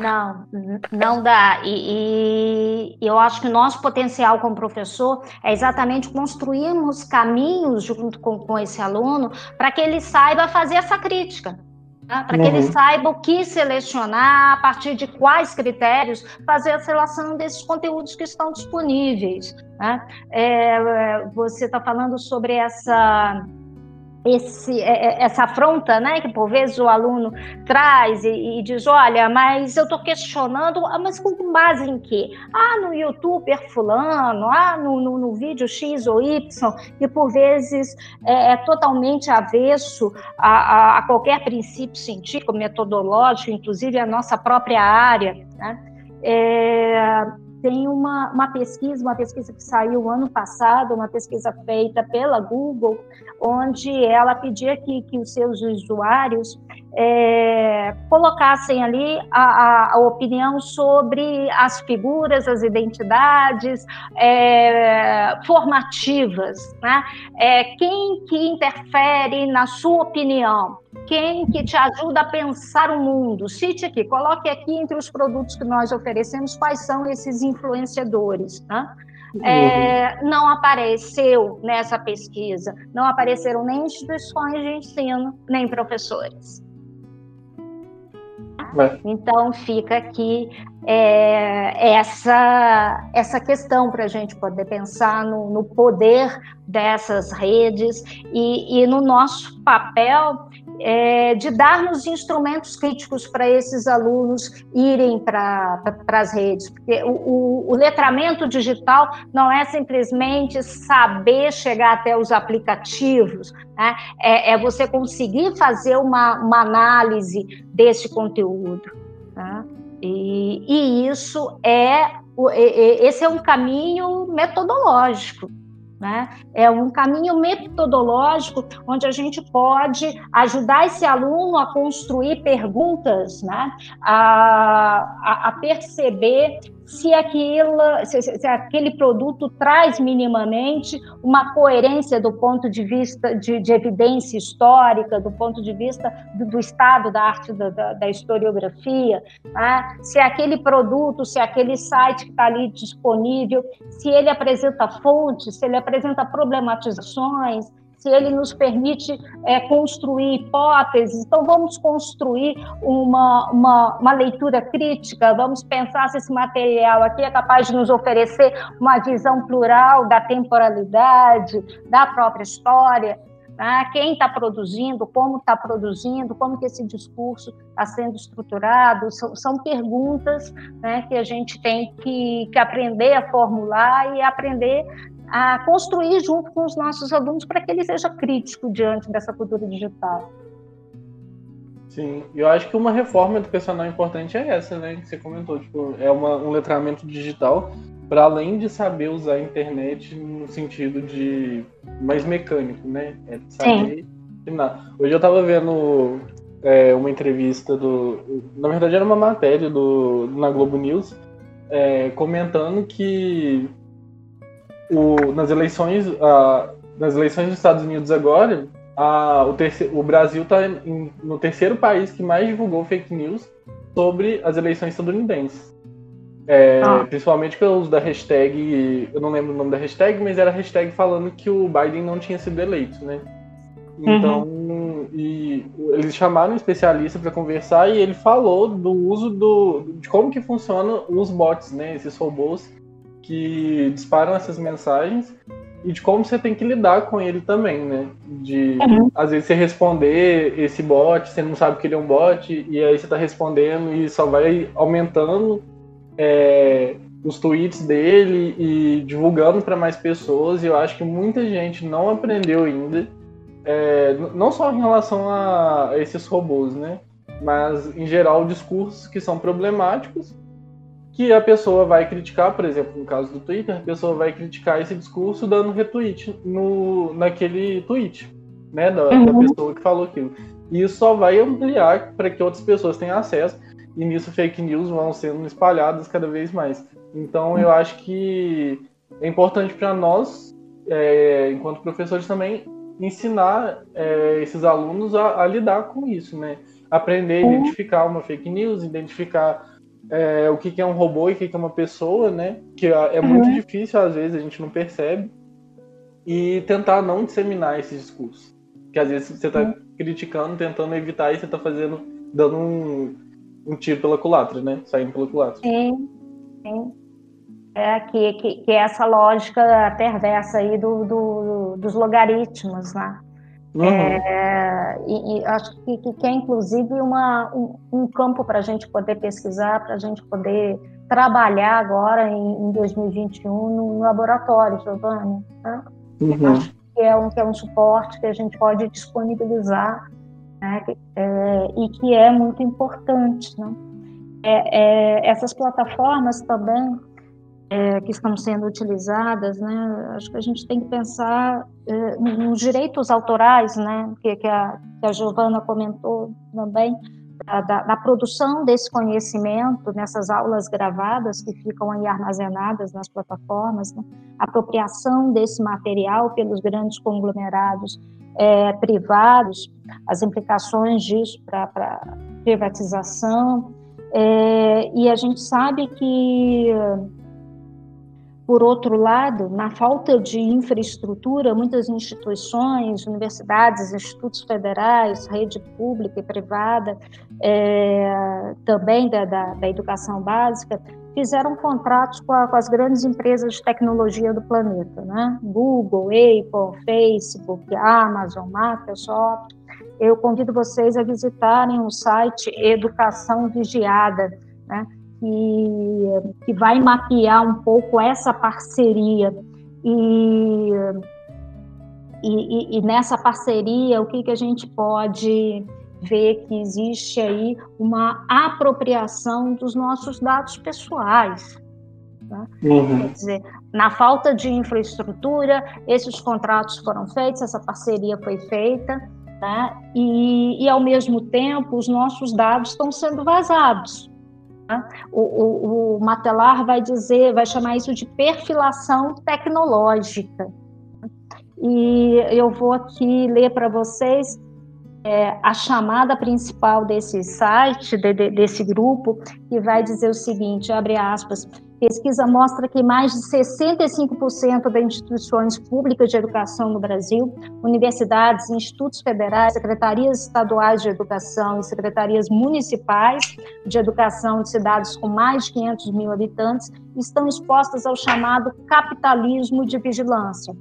Não, não dá. E, e, eu acho que o nosso potencial como professor é exatamente construirmos caminhos junto com, com esse aluno para que ele saiba fazer essa crítica. Né? para que uhum. ele saiba o que selecionar, a partir de quais critérios fazer a seleção desses conteúdos que estão disponíveis. Né? É, você está falando sobre essa esse, é, é, essa afronta, né, que por vezes o aluno traz e, e diz, olha, mas eu estou questionando, ah, mas com base em quê? Ah, no youtuber fulano, ah, no, no, no vídeo X ou Y, e por vezes é, é totalmente avesso a, a, a, qualquer princípio científico, metodológico, inclusive a nossa própria área, né? É, tem uma, uma pesquisa, uma pesquisa que saiu ano passado, uma pesquisa feita pela Google, onde ela pedia que, que os seus usuários é, colocassem ali a, a, a, opinião sobre as figuras, as identidades é, formativas, né? É, quem que interfere na sua opinião? Quem que te ajuda a pensar o mundo? Cite aqui, coloque aqui entre os produtos que nós oferecemos quais são esses influenciadores, né? É, não apareceu nessa pesquisa, não apareceram nem instituições de ensino, nem professores. É. Então fica aqui é, essa, essa questão para a gente poder pensar no, no poder dessas redes e, e, no nosso papel é, de darmos instrumentos críticos para esses alunos irem para as redes. Porque o, o, o, letramento digital não é simplesmente saber chegar até os aplicativos, né? é, é, você conseguir fazer uma, uma análise desse conteúdo. Tá? E, e isso é esse é um caminho metodológico. Né? É um caminho metodológico onde a gente pode ajudar esse aluno a construir perguntas, né? a, a, a perceber se, aquilo, se, se, aquele produto traz minimamente uma coerência do ponto de vista de, de evidência histórica, do ponto de vista do, do estado da arte da, da, da historiografia, né? se aquele produto, se aquele site que está ali disponível, se ele apresenta fontes, se ele apresenta problematizações, se ele nos permite é, construir hipóteses. Então, vamos construir uma, uma, uma, leitura crítica, vamos pensar se esse material aqui é capaz de nos oferecer uma visão plural da temporalidade, da própria história. Né? Quem está produzindo, como está produzindo, como que esse discurso está sendo estruturado, são, são perguntas né, que a gente tem que, que aprender a formular e aprender a construir junto com os nossos alunos para que ele seja crítico diante dessa cultura digital. Sim, eu acho que uma reforma educacional importante é essa, né? Que você comentou, tipo, é uma, um letramento digital para além de saber usar a internet no sentido de mais mecânico, né? É saber Sim. Hoje eu estava vendo é, uma entrevista do, na verdade era uma matéria do na Globo News é, comentando que o, nas eleições uh, nas eleições dos Estados Unidos agora, uh, o, terceiro, o Brasil está no terceiro país que mais divulgou fake news sobre as eleições estadunidenses. É, ah. Principalmente pelo uso da hashtag, eu não lembro o nome da hashtag, mas era a hashtag falando que o Biden não tinha sido eleito, né? Então, uhum. e eles chamaram um especialista para conversar e ele falou do uso do de como que funcionam os bots, né? Esses robôs que disparam essas mensagens e de como você tem que lidar com ele também, né? De uhum. às vezes você responder esse bot, você não sabe que ele é um bot e aí você tá respondendo e só vai aumentando é, os tweets dele e divulgando para mais pessoas. E eu acho que muita gente não aprendeu ainda é, não só em relação a, esses robôs, né? Mas, em geral, discursos que são problemáticos, que a pessoa vai criticar, por exemplo, no caso do Twitter, a pessoa vai criticar esse discurso dando retweet no, naquele tweet, né? Da, uhum. da pessoa que falou aquilo. E isso só vai ampliar para que outras pessoas tenham acesso, e nisso fake news vão sendo espalhadas cada vez mais. Então, eu acho que é importante para nós, é, enquanto professores também, ensinar é, esses alunos a, a, lidar com isso, né? Aprender a identificar uma fake news, identificar é, o que, que, é um robô e o que, que, é uma pessoa, né? Que é, é muito uhum. difícil, às vezes, a gente não percebe. E tentar não disseminar esses discursos. Que às vezes você está uhum. criticando, tentando evitar e você está fazendo, dando um, um tiro pela culatra, né? Saindo pela culatra. Sim, sim é, que, que, que, é essa lógica perversa aí do, do dos logaritmos, né? Uhum. É, e, e, acho que, que, é inclusive uma, um, um campo para a gente poder pesquisar, para a gente poder trabalhar agora em, em 2021 no, laboratório, Giovanni. Né? Uhum. Acho que é, um, que é um suporte que a gente pode disponibilizar né? é, e que é muito importante. Né? É, é essas plataformas também é, que estão sendo utilizadas, né, acho que a gente tem que pensar é, nos direitos autorais, né, que, que, a, que a Giovana comentou também, da, da, da, produção desse conhecimento nessas aulas gravadas que ficam aí armazenadas nas plataformas, né, apropriação desse material pelos grandes conglomerados é, privados, as implicações disso para privatização, é, e a gente sabe que por outro lado, na falta de infraestrutura, muitas instituições, universidades, institutos federais, rede pública e privada, é, também da, da, da, educação básica, fizeram contratos com, a, com, as grandes empresas de tecnologia do planeta, né? Google, Apple, Facebook, Amazon, Microsoft. Eu convido vocês a visitarem o site Educação Vigiada, né? Que, que vai mapear um pouco essa parceria e, e, e, nessa parceria o que, que a gente pode ver que existe aí uma apropriação dos nossos dados pessoais. Né? Uhum. Quer dizer, na falta de infraestrutura, esses contratos foram feitos, essa parceria foi feita, né? e, e ao mesmo tempo os nossos dados estão sendo vazados. O, o, o, Matelar vai dizer, vai chamar isso de perfilação tecnológica. E eu vou aqui ler para vocês é, a chamada principal desse site, de, de, desse grupo, que vai dizer o seguinte, abre aspas, Pesquisa mostra que mais de 65% das instituições públicas de educação no Brasil, universidades, institutos federais, secretarias estaduais de educação e secretarias municipais de educação de cidades com mais de 500 mil habitantes, estão expostas ao chamado capitalismo de vigilância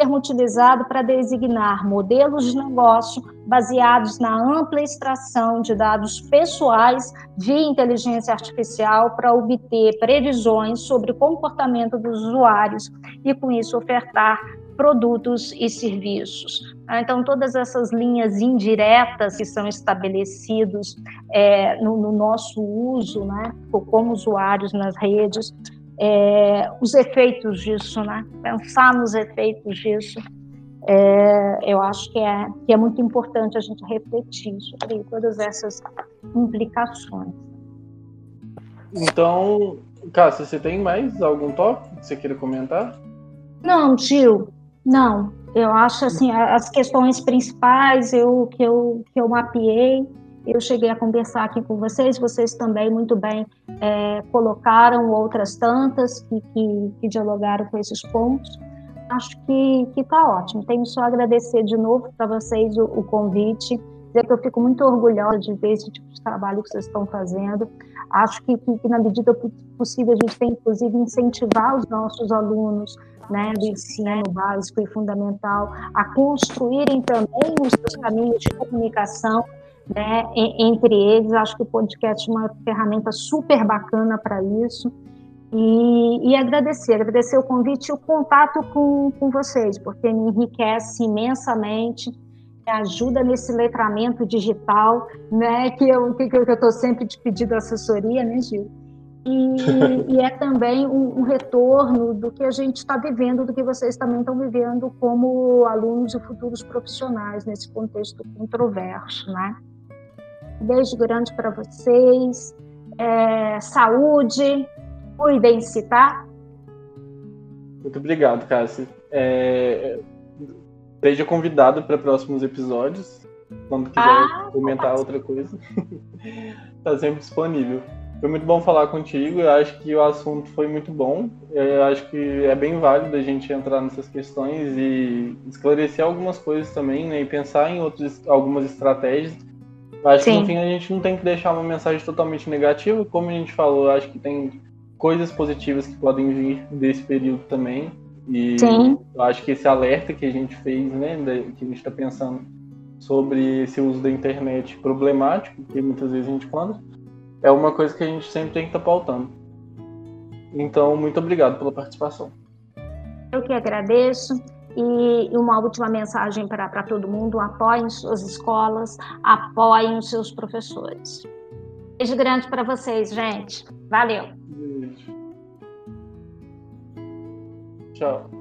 termo utilizado para designar modelos de negócio baseados na ampla extração de dados pessoais via inteligência artificial para obter previsões sobre o comportamento dos usuários e, com isso, ofertar produtos e serviços. Então, todas essas linhas indiretas que são estabelecidos é, no, no, nosso uso, né, como usuários nas redes, é, os efeitos disso, né? Pensar nos efeitos disso, é, eu acho que é, que é muito importante a gente refletir sobre todas essas implicações. Então, Cássia, você tem mais algum tópico que você queira comentar? Não, Gil, não. Eu acho assim as questões principais eu, que, eu, que eu mapeei eu cheguei a conversar aqui com vocês, vocês também muito bem é, colocaram outras tantas que, que, que, dialogaram com esses pontos. Acho que está ótimo. Tenho só a agradecer de novo para vocês o, o convite, dizer que eu fico muito orgulhosa de ver esse tipo de trabalho que vocês estão fazendo. Acho que, que, que na medida possível, a gente tem, inclusive, incentivar os nossos alunos né, do ensino básico e fundamental a construírem também os seus caminhos de comunicação né, entre eles. Acho que o podcast é uma ferramenta super bacana para isso. E, e, agradecer, agradecer o convite e o contato com, com vocês, porque me enriquece imensamente, me ajuda nesse letramento digital, né, que eu que, que eu estou sempre te pedindo assessoria, né, Gil? E, e é também um, um, retorno do que a gente está vivendo, do que vocês também estão vivendo como alunos e futuros profissionais nesse contexto controverso, né? Beijo grande para vocês. É, saúde, cuidem-se, tá? Muito obrigado, Cassi. É, esteja convidado para próximos episódios. Quando quiser ah, comentar outra coisa, está sempre disponível. Foi muito bom falar contigo. Eu acho que o assunto foi muito bom. Eu acho que é bem válido a gente entrar nessas questões e esclarecer algumas coisas também, né? E pensar em outras, algumas estratégias Acho Sim. que no fim a gente não tem que deixar uma mensagem totalmente negativa, como a gente falou, acho que tem coisas positivas que podem vir desse período também. E Sim. eu acho que esse alerta que a gente fez, né, que a gente está pensando sobre esse uso da internet problemático, que muitas vezes a gente encontra, é uma coisa que a gente sempre tem que estar tá pautando. Então, muito obrigado pela participação. Eu que agradeço. E uma última mensagem para todo mundo: apoiem suas escolas, apoiem os seus professores. Beijo grande para vocês, gente. Valeu. Beijo. Tchau.